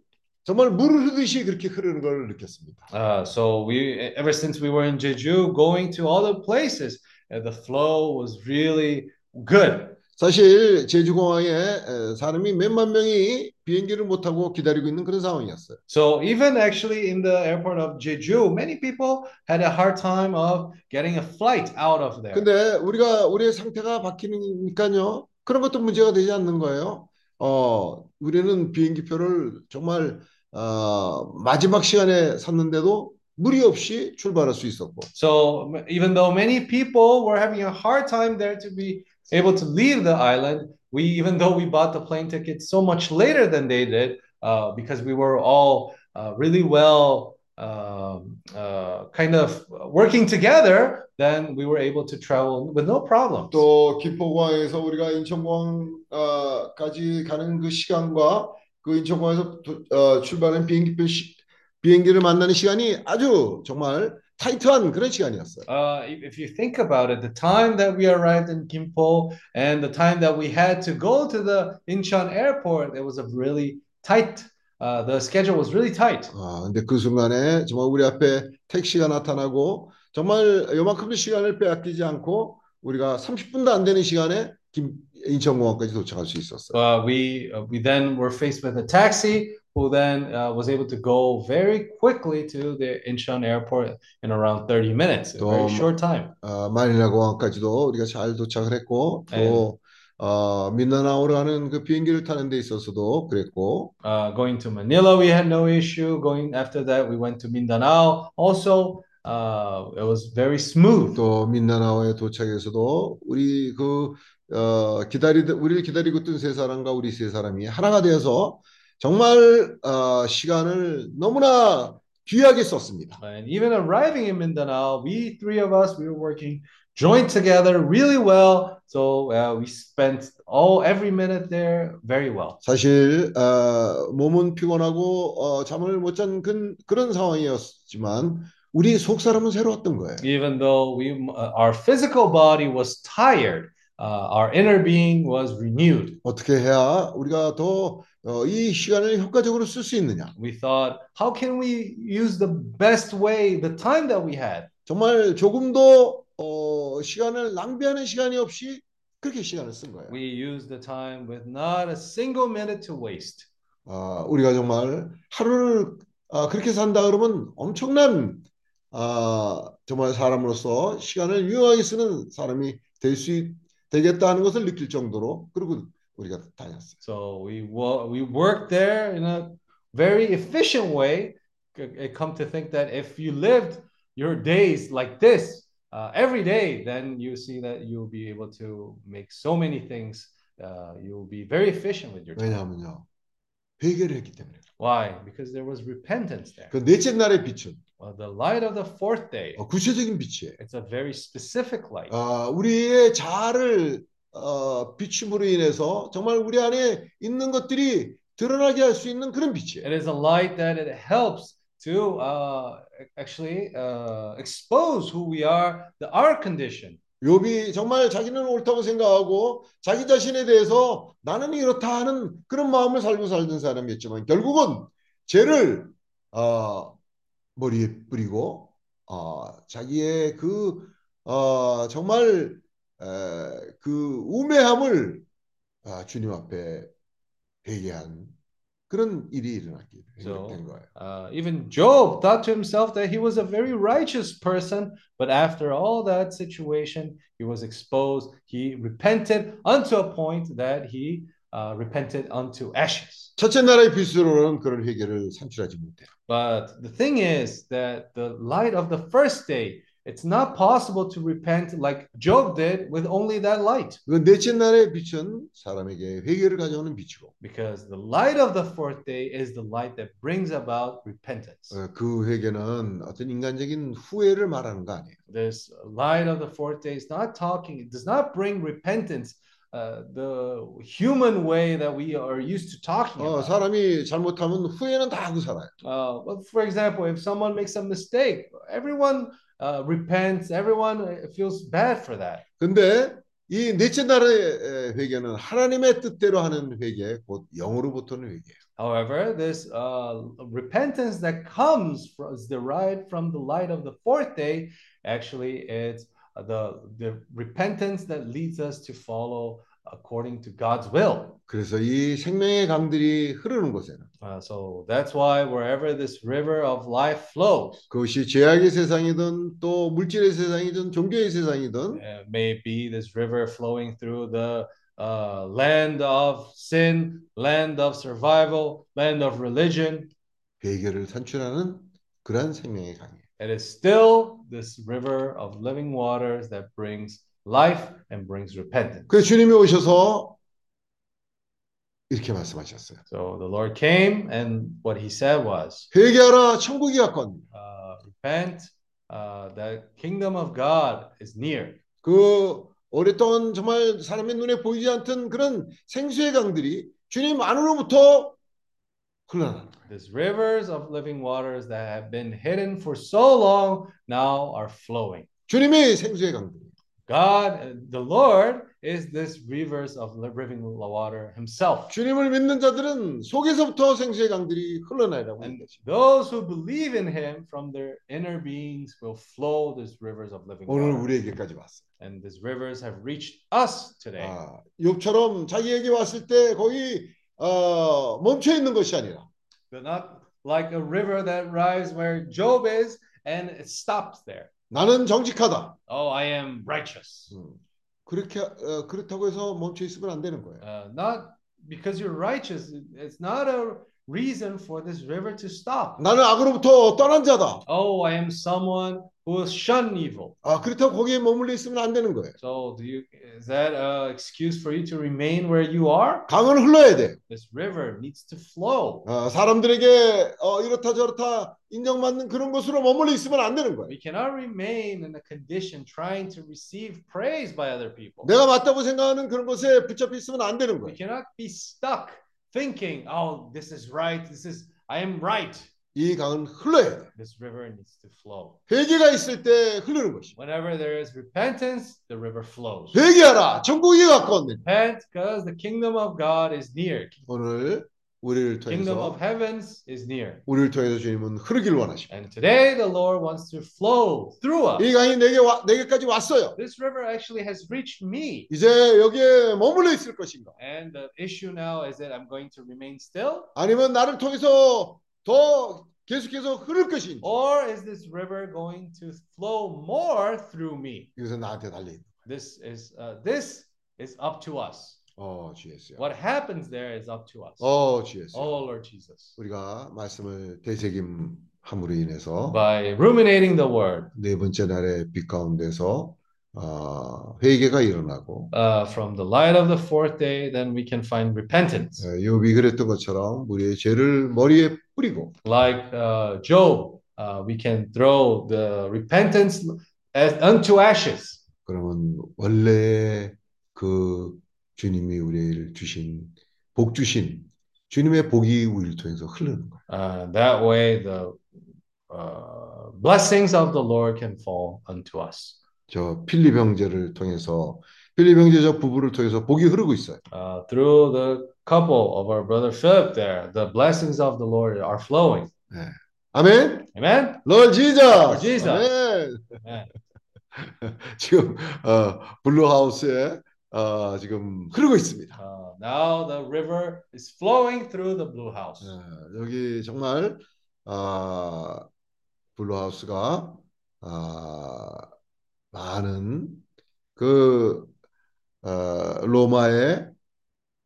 정말 물을 흐르듯이 그렇게 흐르는 걸 느꼈습니다. Uh, so we, ever since we were in Jeju, going to all the places, uh, the flow was really good. 사실 제주 공항에 에, 사람이 몇만 명이 비행기를 못 타고 기다리고 있는 그런 상황이었어요. So even actually in the airport of Jeju, many people had a hard time of getting a flight out of there. 근데 우리가 우리의 상태가 바뀌니까요. 그런 것도 문제가 되지 않는 거예요. 어, 우리는 비행기표를 정말 어, 마지막 시간에 샀는데도 무리 없이 출발할 수 있었고. So even though many people were having a hard time there to be able to leave the island, we even though we bought the plane ticket so much later than they did, uh, because we were all uh, really well um, uh, kind of working together, then we were able to travel with no problem. 또 김포공항에서 우리가 인천공항까지 가는 그 시간과 그 인천공항에서 도- 어, 출발하는 비행기표 시, 비행기를 만나는 시간이 아주 정말 타이트한 그런 시간이었어요. Uh, if, you think about it, the time that we arrived in Gimpo and the time that we had to go to the Incheon airport, it was a really tight. Uh, the schedule was really tight. 아, 근데 그 순간에 정말 우리 앞에 택시가 나타나고 정말 요만큼의 시간을 빼앗기지 않고 우리가 30분도 안 되는 시간에 김, 인천공항까지 도착할 수 있었어요. Uh, we uh, we then were faced with a taxi, who then uh, was able to go very quickly to the Incheon airport in around 30 minutes, a very 또 short time. 어, 마닐라 공항까지도 우리가 잘 도착을 했고 또 어, 민다나오로 가는 그 비행기를 타는 데 있어서도 그랬고 Uh, going to Manila, we had no issue. Going after that, we went to Mindanao. Also, uh, it was very smooth. 또 민다나오에 도착해서도 우리 그 어, 기다리 우리를 기다리고 있던 세 사람과 우리 세 사람이 하나가 되어서 정말 어, 시간을 너무나 귀하게 썼습니다. And even arriving in Mindanao, we three of us, we were working joined together really well. So uh, we spent all every minute there very well. 사실 어, 몸은 피곤하고 어, 잠을 못잔 그런 상황이었지만 우리 속 사람은 새로웠던 거예요. Even though we, uh, our physical body was tired, uh, our inner being was renewed. 어떻게 해야 우리가 더 어, 이 시간을 효과적으로 쓸 수 있느냐? We thought, how can we use the best way the time that we had? 정말 조금도 어, 시간을 낭비하는 시간이 없이 그렇게 시간을 쓴 거예요. We used the time with not a single minute to waste. 아, 우리가 정말 하루를 아, 그렇게 산다 그러면 엄청난 아, 정말 사람으로서 시간을 유용하게 쓰는 사람이 될 수 되겠다는 것을 느낄 정도로 그리고 우리가 다녔어요. So we wo- we worked there in a very efficient way. I come to think that if you lived your days like this uh, every day, then you see that you'll be able to make so many things. Uh, you'll be very efficient with your time. 왜냐하면요. 회개를 했기 때문에. Why? Because there was repentance there. 그 넷째 날의 빛은 Well, The light of the fourth day, 어, 구체적인 빛이에요. it's a very specific light. 아, 우리의 자아를 어, 비춤으로 인해서 정말 우리 안에 있는 것들이 드러나게 할 수 있는 그런 빛이에요. It is a light that it helps to uh, actually uh, expose who we are, the our condition. 욥이 정말 자기는 옳다고 생각하고 자기 자신에 대해서 나는 이렇다 하는 그런 마음을 살고 살던 사람이었지만 결국은 죄를 어, 머리에 뿌리고 어, 자기의 그 어, 정말 에, 그 우매함을 아, 주님 앞에 회개한 그런 일이 일어났게 So, 된 거예요. Uh, even Job thought to himself that he was a very righteous person, but after all that situation, he was exposed. He repented unto a point that he uh, repented unto ashes. 첫째 나라의 빛으로는 그런 회개를 산출하지 못해요. But the thing is that the light of the first day, it's not possible to repent like Job did with only that light. 그 넷째 날의 빛은 사람에게 회개를 가져오는 빛이고 Because the light of the fourth day is the light that brings about repentance. 어, 그 회개는 어떤 인간적인 후회를 말하는 거 아니에요. This light of the fourth day is not talking, it does not bring repentance uh, the human way that we are used to talking 어, about. 사람이 잘못하면 후회는 다 하고 살아요. Uh, well, for example, if someone makes a mistake, everyone uh, repents, everyone uh, feels bad for that. 근데 이 넷째 날의 회개는 하나님의 뜻대로 하는 회개, 곧 영으로부터는 회개예요. However, this uh, repentance that comes from, is derived from the light of the fourth day. Actually, it's the the repentance that leads us to follow according to God's will. 그래서 이 생명의 강들이 흐르는 곳에는 Uh, so that's why wherever this river of life flows, 그것이 죄악의 세상이든 또 물질의 세상이든 종교의 세상이든 uh, may it be this river flowing through the uh, land of sin, land of survival, land of religion. 회개를 산출하는 그러한 생명의 강이에요. It is still this river of living waters that brings life and brings repentance. 그래서 주님이 오셔서 이렇게 말씀하셨어요. So the Lord came, and what He said was, 회개하라 천국이 가까웠니다. uh, "Repent, uh, the kingdom of God is near." 그 오랫동안 정말 사람의 눈에 보이지 않던 그런 생수의 강들이 주님 안으로부터 흘러나는 거예요. These rivers of living waters that have been hidden for so long now are flowing. 주님이 생수의 강들. God, uh, the Lord, is this rivers of living water Himself. 주님을 믿는 자들은 속에서부터 생수의 강들이 흘러나라고 하는 And 거죠. those who believe in Him from their inner beings will flow these rivers of living 오늘 water. 우리에게까지 왔어요. And these rivers have reached us today. 아, 욥처럼 자기에게 왔을 때 거기 어, 멈춰 있는 것이 아니라 But not like a river that rise where Job is and it stops there. 나는 정직하다. Oh, I am righteous. 음, 그렇게 어, 그렇다고 해서 멈춰 있으면 안 되는 거예요. Uh, not because you're righteous. It's not a reason for this river to stop. 나는 악으로부터 떠난 자다. Oh, I am someone who will shun evil. 아, 그렇다고 거기에 머물러 있으면 안 되는 거예요. So, do you is that an excuse for you to remain where you are? 강은 흘러야 돼. This river needs to flow. 어, 사람들에게 어, 이렇다 저렇다 인정받는 그런 곳으로 머물러 있으면 안 되는 거예요. We cannot remain in a condition trying to receive praise by other people. 내가 맞다고 생각하는 그런 곳에 붙잡혀 있으면 안 되는 We 거예요. cannot be stuck thinking, "Oh, this is right. This is I am right." 이 강은 흘러야 돼. This river needs to flow. 회개가 있을 때 흐르는 것이. Whenever there is repentance, the river flows. 회개하라. 천국이 가까웠네. Repent because the kingdom of God is near. 오늘 우리를 Kingdom 통해서 of heavens is near. 우리를 통해서 주님은 흐르길 원하십니다. And today the Lord wants to flow through us. 이 강이 내게 와, 내게까지 왔어요. This river actually has reached me. 이제 여기에 머물러 있을 것인가? And the issue now is that I'm going to remain still 아니면 나를 통해서 더 계속해서 흐를 것인지 or is this river going to flow more through me? 이것은 나한테 달려 있는 This is uh, this is up to us. 어 주 예수야 What happens there is up to us. 어 주 예수야 Oh Lord Jesus. 우리가 말씀을 되새김함으로 인해서 By ruminating the word 네 번째 날의 빛 가운데서 어, 회개가 일어나고 uh, from the light of the fourth day, then we can find repentance. 예, 욥이 그랬던 것처럼 우리의 죄를 머리에 뿌리고 Like uh, Job, uh, we can throw the repentance as, unto ashes. 그러면 원래 그 주님이 우리를 주신 복 주신 주님의 복이 우리를 통해서 흐르는 거예요. Uh, that way, the uh, blessings of the Lord can fall unto us. 저 필립 형제를 통해서 필립 형제 저 부부를 통해서 복이 흐르고 있어요. Uh, through the couple of our brother Philip there, the blessings of the Lord are flowing. 예. 아멘. Amen? Lord Jesus. Lord Jesus. 아멘. Amen. 지금 어, blue house에 어, 지금 흐르고 있습니다. Uh, now the river is flowing through the blue house. 예, 여기 정말 아, blue house가 아, 많은 그 어, 로마의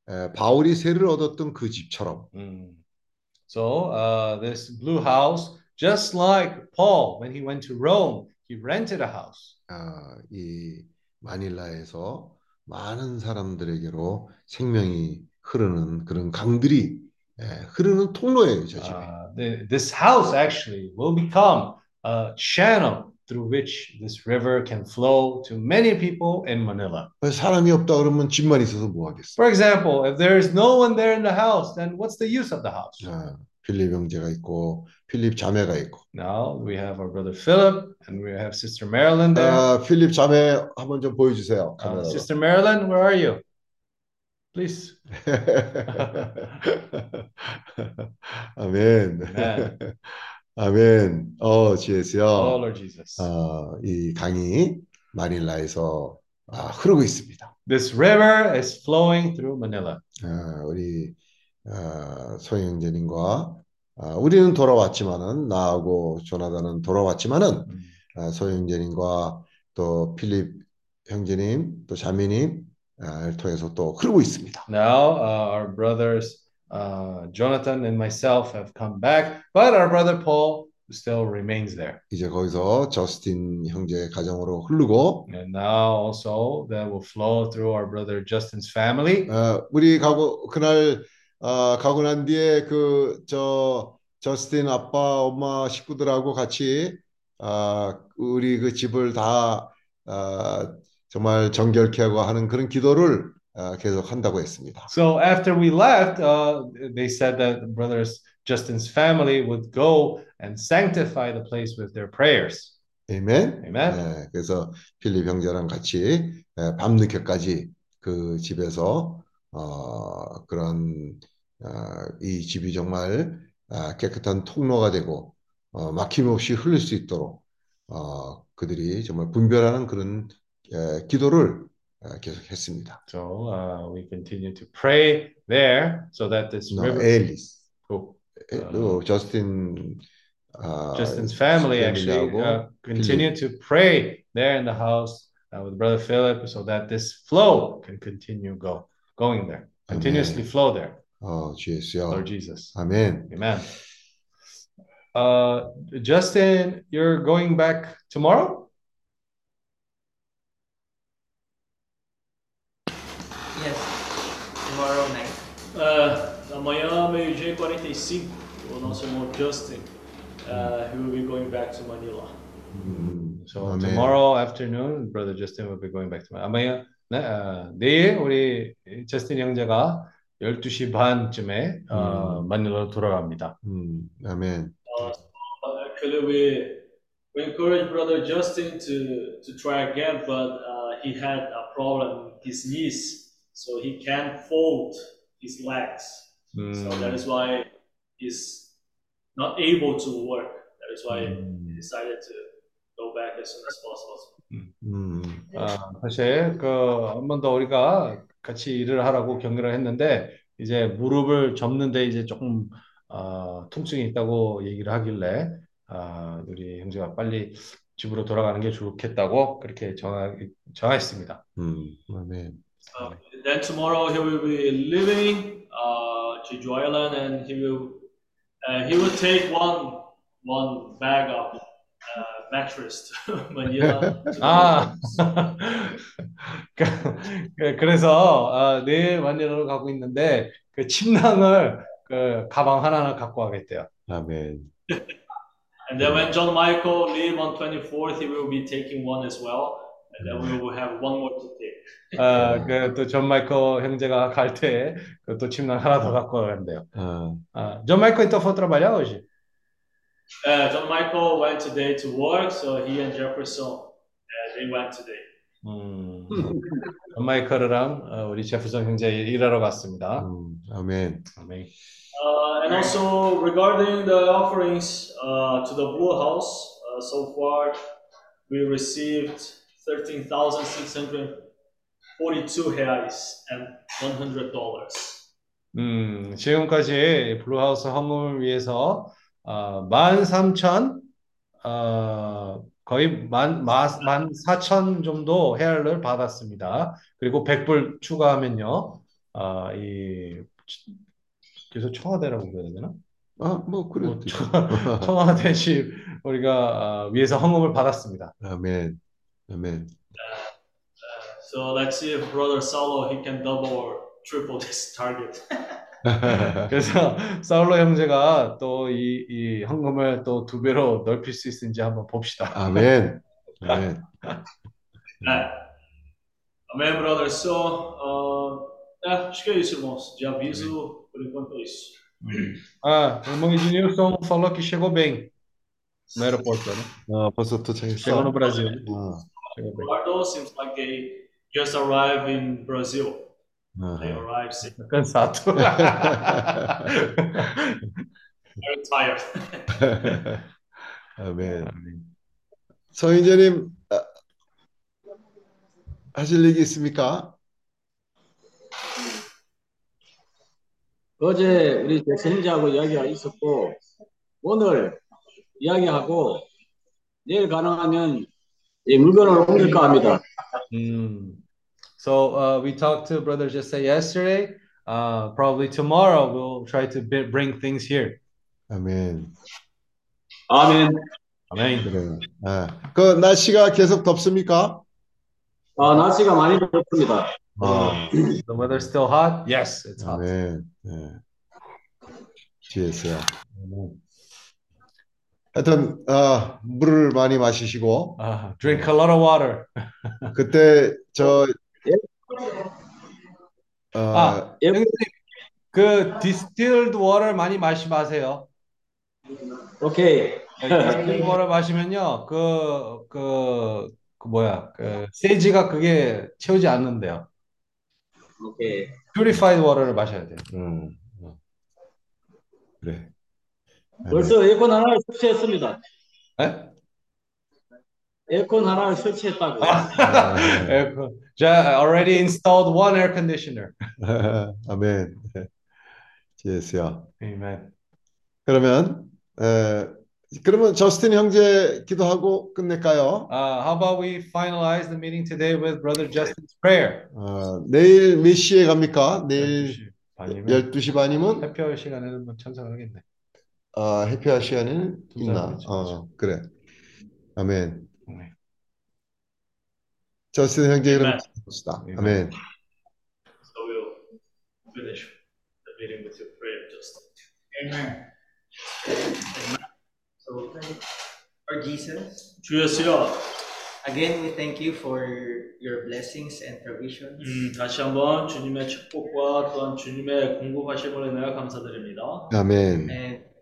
에, 바울이 세를 얻었던 그 집처럼 Mm. So uh, this blue house, just like Paul when he went to Rome, he rented a house. 아, 이 마닐라에서 많은 사람들에게로 생명이 흐르는 그런 강들이 예, 흐르는 통로예요, 저 집이. Uh, the, this house actually will become a channel through which this river can flow to many people in Manila. 사람이 없다 그러면 집만 있어서 뭐 하겠어? For example, if there is no one there in the house, then what's the use of the house? 아, 필립 형제가 있고 필립 자매가 있고. Now we have our brother Philip and we have Sister Marilyn there. 아, 필립 자매 한번 좀 보여주세요. Uh, 카메라로. Sister Marilyn, where are you? Please. 아멘. Amen. 아멘. 어, Oh, 지혜스요. Lord Jesus. 어, 이 강이 마닐라에서 아, 흐르고 있습니다. This river is flowing through Manila. 아, 우리 아, 소영재님과 아, 우리는 돌아왔지만은 나하고 조나단은 돌아왔지만은 아, 소영재님과 또 필립 형제님 또 자매님 아, 를 통해서 또 흐르고 있습니다. Now, uh, our brothers uh, Jonathan and myself have come back, but our brother Paul still remains there. 이제 거기서 저스틴 형제 가정으로 흐르고 And now also that will flow through our brother Justin's family. 어, 우리 가고 그날 어, 가고 난 뒤에 그저 저스틴 아빠 엄마 식구들하고 같이 아, 우리 그 집을 다 아, 정말 정결케 하고 하는 그런 기도를 아, 계속 한다고 했습니다. So after we left, uh, they said that the brothers Justin's family would go and sanctify the place with their prayers. 아멘. Amen. 예, 그래서 필립 형제랑 같이 예, 밤늦게까지 그 집에서 어, 그런 어, 이 집이 정말 아, 깨끗한 통로가 되고 어, 막힘없이 흐를 수 있도록 어, 그들이 정말 분별하는 그런 예, 기도를 어, 계속 했습니다. So uh, we continue to pray there so that this No, river. 앨리스, Oh, 에, 또 저스틴 아, Justin's family actually 패밀리하고 uh, continue to pray there in the house uh, with brother Philip so that this flow can continue go going there continuously flow there 어, 주 예수여. Lord Jesus 아멘. amen uh Justin you're going back tomorrow amanhã, meio-dia e 45, o nosso irmão Justin, uh, he will be going back to Manila. 음, so 아멘. tomorrow afternoon brother Justin will be going back to 아마 네, 어, 내일 우리 저스틴 형제가 12시 반쯤에 어, 마닐라로 돌아갑니다 음, 아멘. Uh, actually, we, we encourage brother Justin to, to try again, but uh, he had a problem with his knees, so he can't fold his legs. So 음, that is why he's not able to work. That is why 음. he decided to go back as soon as possible. 음, 아, 사실 그 한 번 더 우리가 같이 일을 하라고 격려를 했는데 이제 무릎을 접는데 이제 조금 어, 통증이 있다고 얘기를 하길래 아, 우리 형제가 빨리 집으로 돌아가는 게 좋겠다고 그렇게 정하, 정했습니다. 음, 아멘. Uh, then tomorrow he will be leaving uh, Jeju Island and he will uh, he will take one one bag of uh, mattress to Manila. to 아, 그- 그래서 어, 내일 만일로 가고 있는데 그 침낭을 그 가방 하나하나 갖고 가겠대요. 아멘. And then when John Michael leave on 24th, he will be taking one as well. And then we will have one more to take. 아, 그또 존 마이클 형제가 갈때그또 침낭 하나 더 갖고 간대요. 아, Ah, John Michael então foi trabalhar hoje? Uh, John Michael went today to work, so he and Jefferson uh, they went today. 음, 존 마이클이랑 어, 우리 제프슨 형제 일하러 갔습니다. 음, 아멘. 아멘. Uh, and also regarding the offerings uh, to the Blue House, uh, so far we received 13,642 reais and $100. 음, 지금까지 블루하우스 헌금을 위해서 어, 13,000 어, 거의 만, 마, 만 4천 정도 헤알을 받았습니다. 그리고 100불 추가하면요. 어, 이 그래서 청와대라고 그래야 되나? 아, 뭐 뭐. 청- 청와대 집 우리가 어, 위에서 헌금을 받았습니다. 아멘. 아멘. So let's see if Brother Saulo he can double or triple this target. 그래서 사울로 형제가 또 이, 이 헌금을 또 두 배로 넓힐 수 있는지 한번 봅시다. 아멘. 아멘. Amém, brother. So, uh, é, acho que é isso, irmãos. De aviso, por enquanto é isso. Ah, o irmão Ednilson falou que chegou bem no aeroporto, né? 어, 벌써 Chegou 도착했어. no Brasil. 어, bem. Eduardo seems like they just arrived in Brazil. They 아하. arrived Cansado. very tired. 아멘. 서인재님 아, 하실 얘기 있습니까? 어제 우리 백성자하고 이야기가 있었고, 오늘 이야기하고, 내일 가능하면 이 물건을 옮길까 합니다. Mm. So uh, we talked to Brother Jesse yesterday. Uh, probably tomorrow we'll try to bi- bring things here. 아멘. 아멘. Amen. 그래요. 아, 그 날씨가 계속 덥습니까? 아, 날씨가 많이 덥습니다. 아, The weather's still hot? Yes, it's hot. 아멘. 네. 지혜세요. 하여튼 아, 물을 많이 마시시고 Uh, drink a lot of water. 그때 저 어, 아, 형님, 그 distilled water 많이 마시 마세요. 오케이. distilled water 마시면요, 그, 그, 그 뭐야, 그 세지가 그게 채우지 않는데요. 오케이. purified water를 마셔야 돼요. 음, 어. 그래. 아멘. 벌써 에어컨 하나를 설치했습니다. 네? 에어컨 하나를 설치했다고. 에어컨. 자, already installed one air conditioner. 아멘. 지혜세요. Amen. 그러면 에, 그러면 저스틴 형제 기도하고 끝낼까요? Uh, how about we finalize the meeting today with Brother Justin's prayer? 어, 내일 몇 시에 갑니까? 내일 12시 반이면 12시 반이면 해피할 시간에는 뭐 참석하겠네. 아, 해피할 시간은 있나? 어, 그래. 아멘. 아멘. 저스틴 형제 그럼 아멘. 기도합시다. 아멘. So we'll finish the meeting with your prayer, Justin. Amen. So, Lord Jesus, 주 예수여, again we thank you for your blessings and provisions. 음, 다시 한번 주님의 축복과 또한 주님의 공급하심을 내가 감사드립니다. 아멘. And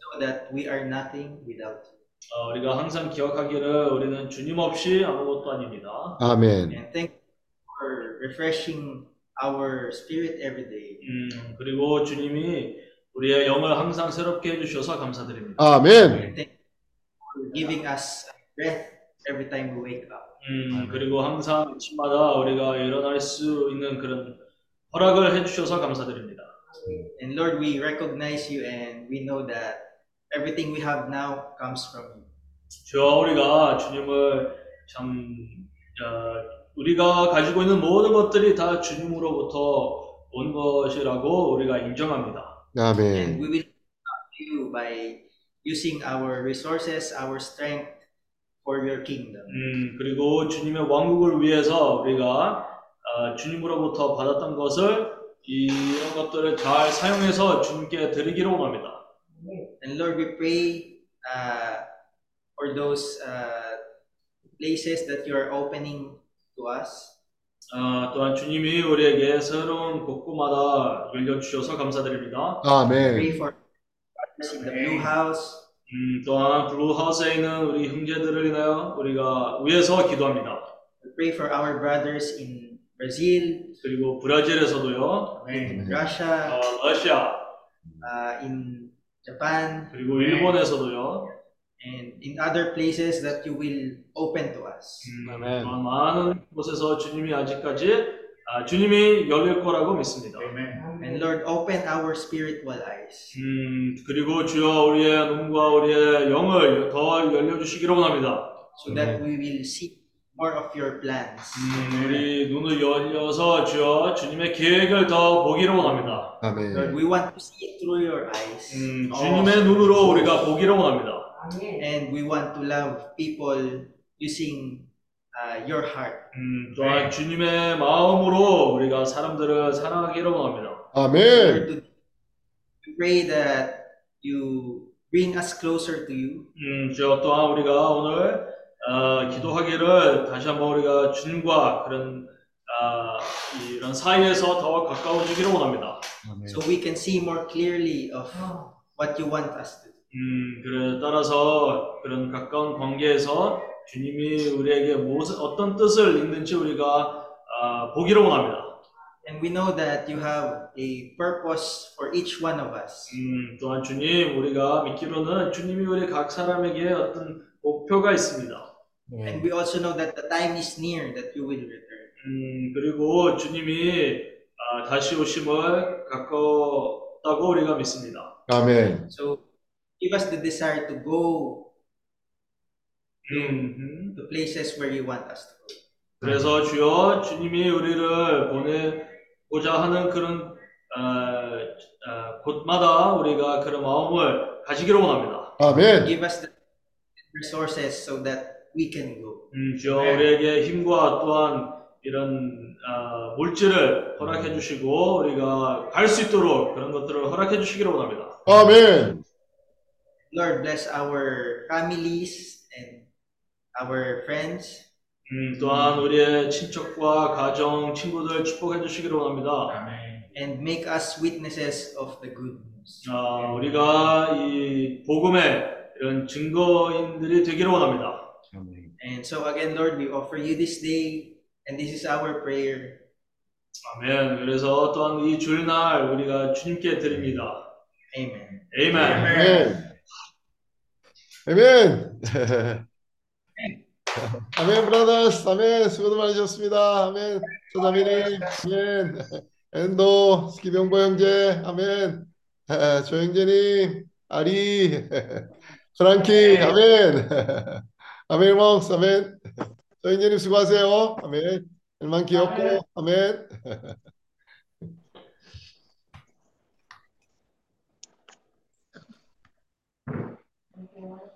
know that we are nothing without you. 어, 우리가 항상 기억하기를 우리는 주님 없이 아무것도 아닙니다. 아멘. And thank you for refreshing our spirit every day. 음, 그리고 주님이 우리의 영을 항상 새롭게 해주셔서 감사드립니다. 아멘. And thank you for giving us breath every time we wake up. 음, 그리고 항상 아침마다 우리가 일어날 수 있는 그런 허락을 해주셔서 감사드립니다. And Lord, we recognize you and we know that everything we have now comes from you. 주여 우리가 주님을 참 어, 우리가 가지고 있는 모든 것들이 다 주님으로부터 온 것이라고 우리가 인정합니다. And 아멘. we will you by using our resources, our strength for your kingdom. 음, 그리고 주님의 왕국을 위해서 우리가 어, 주님으로부터 받았던 것을 이런 것들을 잘 사용해서 주님께 드리기를 원합니다. And Lord, we pray uh, for those uh, places that you are opening to us. 아, 또한 주님이 우리에게 새로운 곳곳마다 열려 주셔서 감사드립니다. Pray 아멘. for others in the Blue House. 음, 또한 블루하우스에 있는 우리 형제들을 인하여 우리가 위해서 기도합니다. We pray for our brothers in Brazil, 그리고 브라질에서도요, in Russia, 어, 러시아, uh, in Japan, 그리고 일본에서도요, and in other places that you will open to us. 음, 아멘. 또한 많은 곳에서 주님이 아직까지 아, 주님이 열릴 거라고 믿습니다. And Lord, open our spiritual eyes. 음, 그리고 주여 우리의 눈과 우리의 영을 더 열려주시기를 원합니다. so that we will see more of your plans. 음, 우리 눈을 열려서 주여 주님의 계획을 더 보기를 원합니다. 아멘. we want to see it through your eyes. 음, 주님의 눈으로 우리가 보기를 원합니다. And we want to love people using uh, your heart. 음, 또한 주님의 마음으로 우리가 사람들을 사랑하기를 원합니다. 아멘. To- we pray that you bring us closer to you. 음, 저 또한 우리가 오늘 어, 기도하기를 다시 한번 우리가 주님과 그런 아, 이런 사이에서 더 가까워지기를 원합니다. so we can see more clearly of what you want us to do. 음, 그래 따라서 그런 가까운 관계에서 주님이 우리에게 무슨 어떤 뜻을 있는지 우리가 아, 보기를 원합니다. And we know that you have a purpose for each one of us. 음, 또한 주님 우리가 믿기로는 주님이 우리 각 사람에게 어떤 목표가 있습니다. And we also know that the time is near that you will return. 음, 그리고 주님이 아, 다시 오심을 가까웠다고 우리가 믿습니다. 아멘. So give us the desire to go 음, 음. to places where you want us to go. 그래서 주여 주님이 우리를 보내고자 하는 그런 어, 어, 곳마다 우리가 그런 마음을 가지기를 원합니다. 아멘. Give us the resources so that we can go. 음, 주여 우리에게 힘과 또한 이런 어, 물질을 허락해 주시고 우리가 갈 수 있도록 그런 것들을 허락해 주시기를 원합니다. 아멘. Lord, bless our families and our friends. 음, 또한 우리의 친척과 가정, 친구들 축복해 주시기를 원합니다. and make us witnesses of the good news. 아, 우리가 이 복음의 이런 증거인들이 되기를 원합니다. And so again, Lord, we offer you this day, and this is our prayer. 아멘. 그래서 또한 이 주일날 우리가 주님께 드립니다. Amen. 에이멘. 아멘. 아멘. 아멘, 브라더스. 아멘. 수고도 많으셨습니다. 아멘. 서자미님. 아멘. 엔도, 스키병보 형제. 아멘. 에, 조형제님. 아리. 프랑키. 아멘. 아멘, 멍스. 아멘. 조형제님 수고하세요. 아멘. 일만 귀엽고. 아멘.